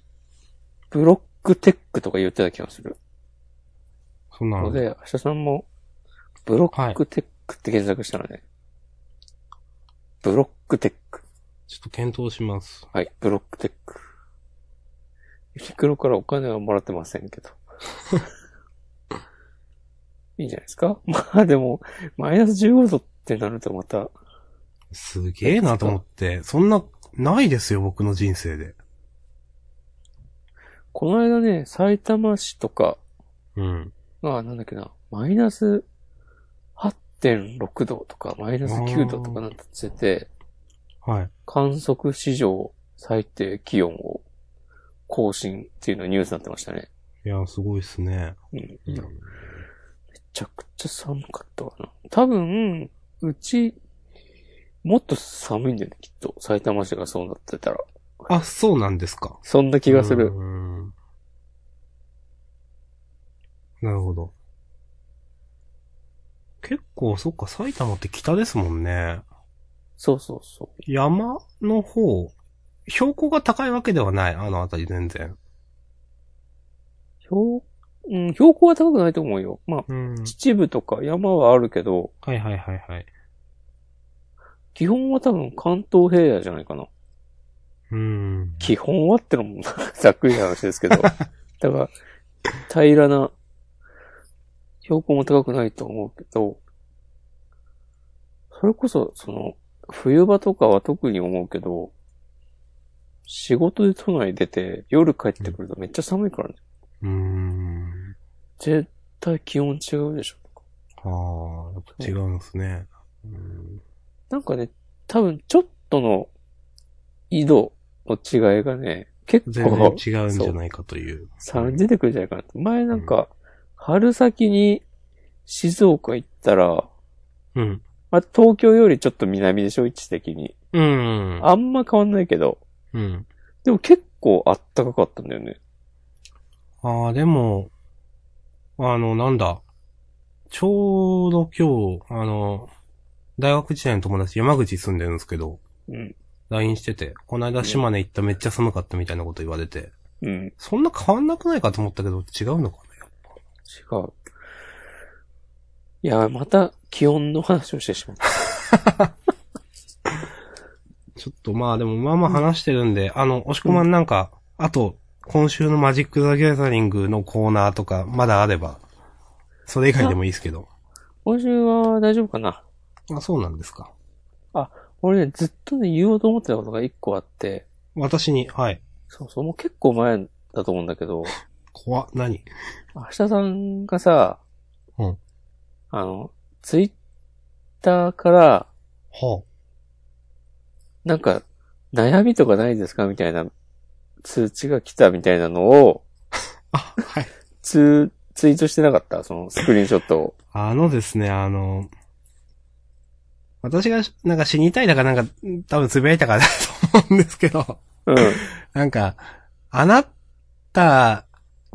ブロックテックとか言ってた気がする。ー、そんなのので、明日さんも、ブロックテックって検索したらね、ブロックテック。ちょっと検討します。はい、ブロックテック。ユニクロからお金はもらってませんけど。(laughs) いいんじゃないですかまあでも、マイナス15度ってなるとまた、すげえなと思って、そんな、ないですよ、僕の人生で。この間ね、埼玉市とかうん。が、なんだっけな、マイナス8.6度とか、マイナス9度とかなってて、はい。観測史上最低気温を更新っていうのがニュースになってましたね。いや、すごいっすね。うん。うめん。ちゃくちゃ寒かったかな。多分、うち、もっと寒いんだよね、きっと。埼玉市がそうなってたら。あ、そうなんですか。そんな気がする。うん。なるほど。結構、そっか、埼玉って北ですもんね。そうそうそう。山の方、標高が高いわけではない、あのあたり全然。標、うん、標高は高くないと思うよ。まあ、うん。秩父とか山はあるけど、はいはいはいはい。基本は多分関東平野じゃないかな。うん。基本はってのも (laughs) ざっくりな話ですけど。(laughs) だから、平らな、標高も高くないと思うけど、それこそ、その、冬場とかは特に思うけど、仕事で都内出て夜帰ってくるとめっちゃ寒いからね。うん。絶対気温違うでしょ。ああ、やっぱ違うんですね。うん。なんかね、多分ちょっとの緯度の違いがね、結全然構違うんじゃないかという。差出てくるんじゃないかな。前なんか、春先に静岡行ったら、うん。まあ、東京よりちょっと南でしょ、位置的に。うん。あんま変わんないけど、うん。でも結構あったかかったんだよね。ああ、でも、あの、なんだ。ちょうど今日、あの、大学時代の友達山口住んでるんですけど、うん。LINE してて、この間島根行っためっちゃ寒かったみたいなこと言われて、うん。そんな変わんなくないかと思ったけど、違うのか違う。いや、また気温の話をしてしまった。(laughs) ちょっとまあでもまあまあ話してるんで、あの、押し込まんなんか、あと、今週のマジック・ザ・ギャザリングのコーナーとか、まだあれば、それ以外でもいいですけど。今週は大丈夫かなあ、そうなんですか。俺ね、ずっとね、言おうと思ってたことが一個あって、私に、はい。そうそう、もう結構前だと思うんだけど、怖っ、何？明日さんがさ、うん。あの、ツイッターから、はなんか、悩みとかないですか？みたいな通知が来たみたいなのを、あ。(laughs) あ、はい。ツツイートしてなかった？そのスクリーンショットを。あのですね、あの、私がなんか死にたいだかなんか、多分つぶやいたからだと思うんですけど、うん。なんか、あなた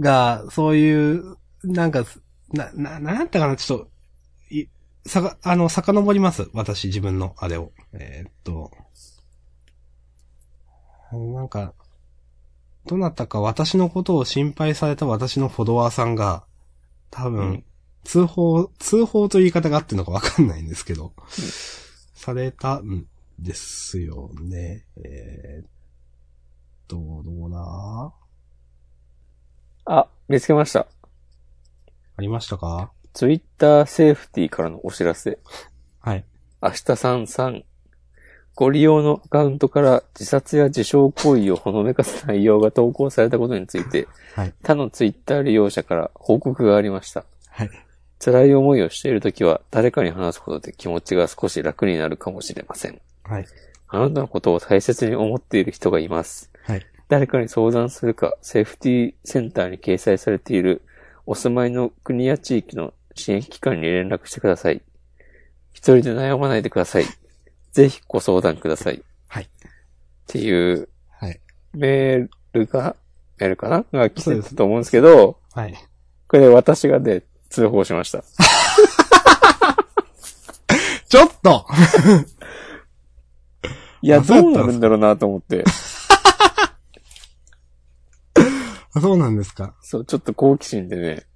が、そういう、なんか、な、な、なんだったかな、ちょっと、い、さが、あの、遡ります。私、自分の、あれを。えーっと、なんか、どなたか私のことを心配された私のフォロワーさんが、多分、うん通報、通報という言い方があってるのかわかんないんですけど、されたんですよね。えーっと、どうだ？あ、見つけました。ありましたか？ツイッターセーフティーからのお知らせ。はい。明日さんさん。ご利用のアカウントから自殺や自傷行為をほのめかす内容が投稿されたことについて、はい。他のツイッター利用者から報告がありました。はい。辛い思いをしているときは誰かに話すことで気持ちが少し楽になるかもしれません。はい。あなたのことを大切に思っている人がいます。はい。誰かに相談するか、セーフティーセンターに掲載されているお住まいの国や地域の支援機関に連絡してください。一人で悩まないでください。ぜひご相談ください。っはい。ていうはい。メールが、メールかな？が来てたと思うんですけど、はい。これで私がで通報しました。(laughs) ちょっといや、(laughs) どうなるんだろうなと思って。あそうなんですか。そう、ちょっと好奇心でね。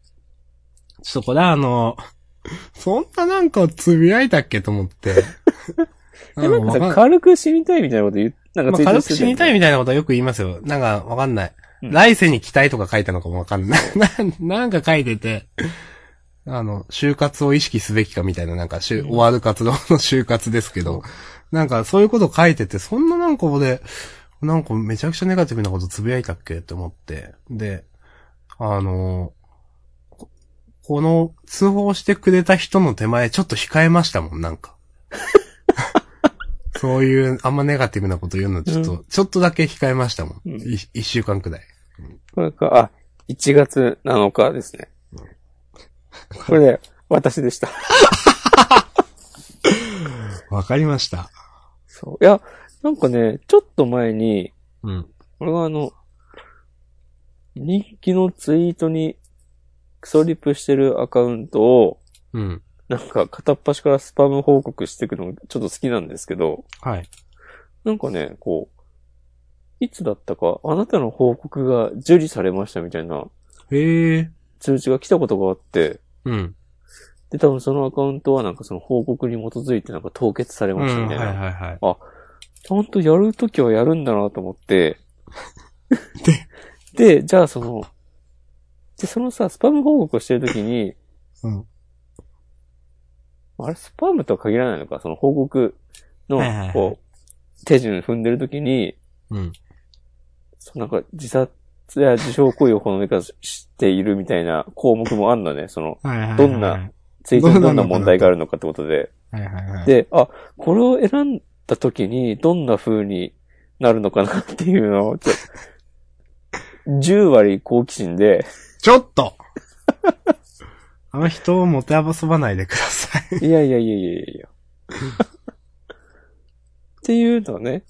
ちょっとこれあの、(laughs) そんななんかつぶやいたっけと思って。(laughs) え、なんかさ、軽く死にたいみたいなこと言う、なんかまあ、ツイート軽く死にたいみたいなことはよく言いますよ。なんかわかんない。うん来世に期待とか書いたのかもわかんない。な (laughs) なんか書いてて、あの、就活を意識すべきかみたいな、なんか、終わる活動の就活ですけど、なんかそういうこと書いてて、そんななんか俺、なんかめちゃくちゃネガティブなことつぶやいたっけって思って。で、あの、ここの通報してくれた人の手前ちょっと控えましたもん、なんか。(laughs) そういう、あんまネガティブなこと言うのちょっと、ちょっとだけ控えましたもん。うん週間くらい。これか、あ、1月7日ですね。これで、私でした。(laughs) わかりました。そう。いや、なんかね、ちょっと前に、うん。俺があの、人気のツイートにクソリプしてるアカウントを、うん。なんか片っ端からスパム報告していくのちょっと好きなんですけど、はい。なんかね、こう、いつだったか、あなたの報告が受理されましたみたいなへえ。通知が来たことがあって、うん。で、多分そのアカウントはなんかその報告に基づいてなんか凍結されうん、ましたはいみたいな。はいはい。ちゃんとやるときはやるんだなと思って。(laughs) で、じゃあその、で、そのさ、スパム報告をしてるときに、うん。あれ、スパムとは限らないのか？その報告のこう、手順踏んでるときに、うん。そうなんか自殺や自傷行為をほのめかしているみたいな項目もあんのね。その。どんなツイートにどんな問題があるのかってことで。はいはいはい。、で、あ、これを選んだ時にどんな風になるのかなっていうのを、ちょ10割好奇心で、ちょっとあの人をもてあばそばないでください。いやいやいやいやいやいや。っていうのはね、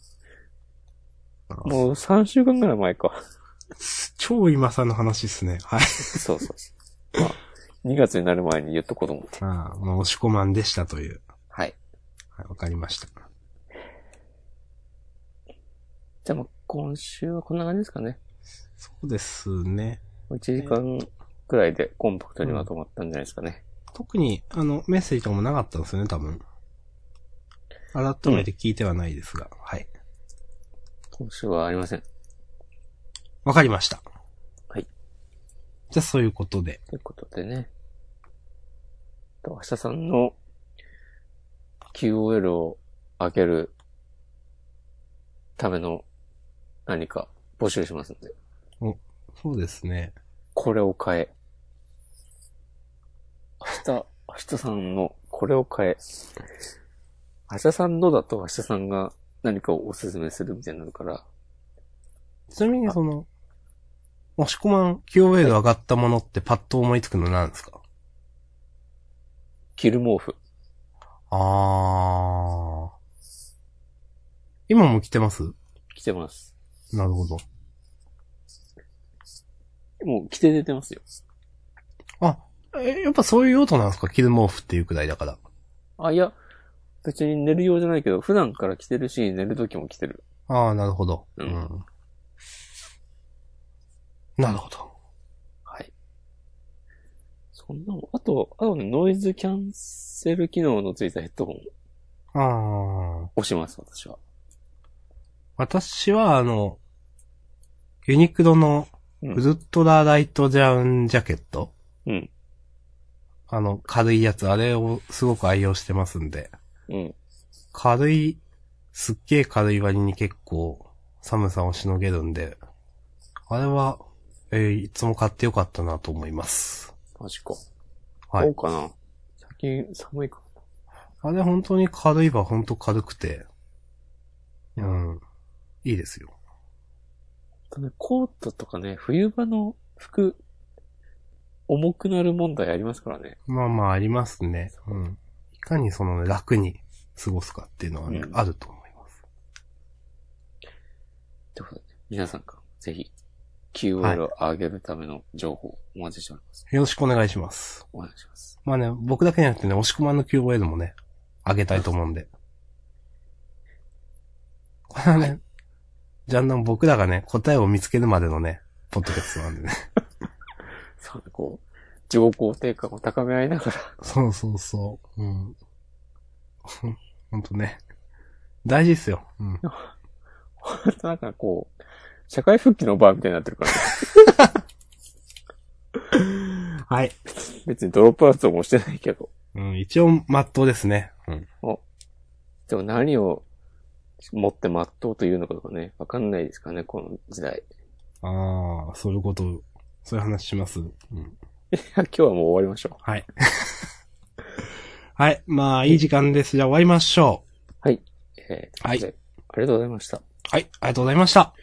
もう3週間ぐらい前か。超今さんの話っすね。はい。そうそうそう。まあ、2月になる前に言っとこうと思って。ああ、まあ、押し込まんでしたという。はい。はい、わかりました。じゃあ今週はこんな感じですかね。そうですね。1時間くらいでコンパクトにまとまったんじゃないですかね。特に、あの、メッセージとかもなかったんですよね、多分。改めて聞いてはないですが。はい。今週はありません。わかりました。はい。じゃあ、そういうことで。ということでね。と明日さんの QOL を上げるための何か募集しますんで。そうですね。これを変え。明日、明日さんのこれを変え。明日さんのだと明日さんが何かをおすすめするみたいになるから。ちなみに、その、押し込まん QOL 上がったものってパッと思いつくの何ですか？着る毛布。あー。今も着てます？着てます。なるほど。もう着て出てますよ。あ、え、やっぱそういう用途なんですか？着る毛布っていうくらいだから。あ、いや、別に寝る用じゃないけど、普段から着てるし、寝る時も着てる。ああ、なるほど。うんなるほど。はい。そんなもん。あと、あとね、ノイズキャンセル機能のついたヘッドホンああ。押します、私は。私は、あの、ユニクロのうんウルトラライトジャウンジャケット、うん。あの、軽いやつ、あれをすごく愛用してますんで、うん。軽い、すっげえ軽い割に結構寒さをしのげるんで、あれは、えーいつも買ってよかったなと思います。マジか。はい。買おうかな。最近寒いかあれ本当に軽いは本当軽くて、うん。いいですよ。コートとかね、冬場の服、重くなる問題ありますからね。まあまあありますね。うん。いかにそのね、楽に過ごすかっていうのはね、うんあると思います。ということで、皆さんからぜひ、QOL を上げるための情報お待ちしております。よろしくお願いします。お願いします。まあね、僕だけじゃなくてね、押し込まんの QOL もね、上げたいと思うんで。これはね、じゃんだん僕らがね、答えを見つけるまでのね、ポッドキャストなんでね。(laughs) そうね、こう、自己肯定感を高め合いながら、そうそうそう。うん。ほんとね。大事ですよ。うん。本当なんかこう、社会復帰の場みたいになってるからね。(laughs) はい。別にドロップアウトもしてないけど。うん、一応、まっとうですね。うん。でも何を持って全うというのかとかね、わかんないですかね、この時代。ああ、そういうこと、そういう話します。うん。いや、今日はもう終わりましょはい。(laughs) はい。まあ、いい時間です。じゃあ終わりましょう。はい。えー、はいありがとうございました。う。はい。ありがとうございました。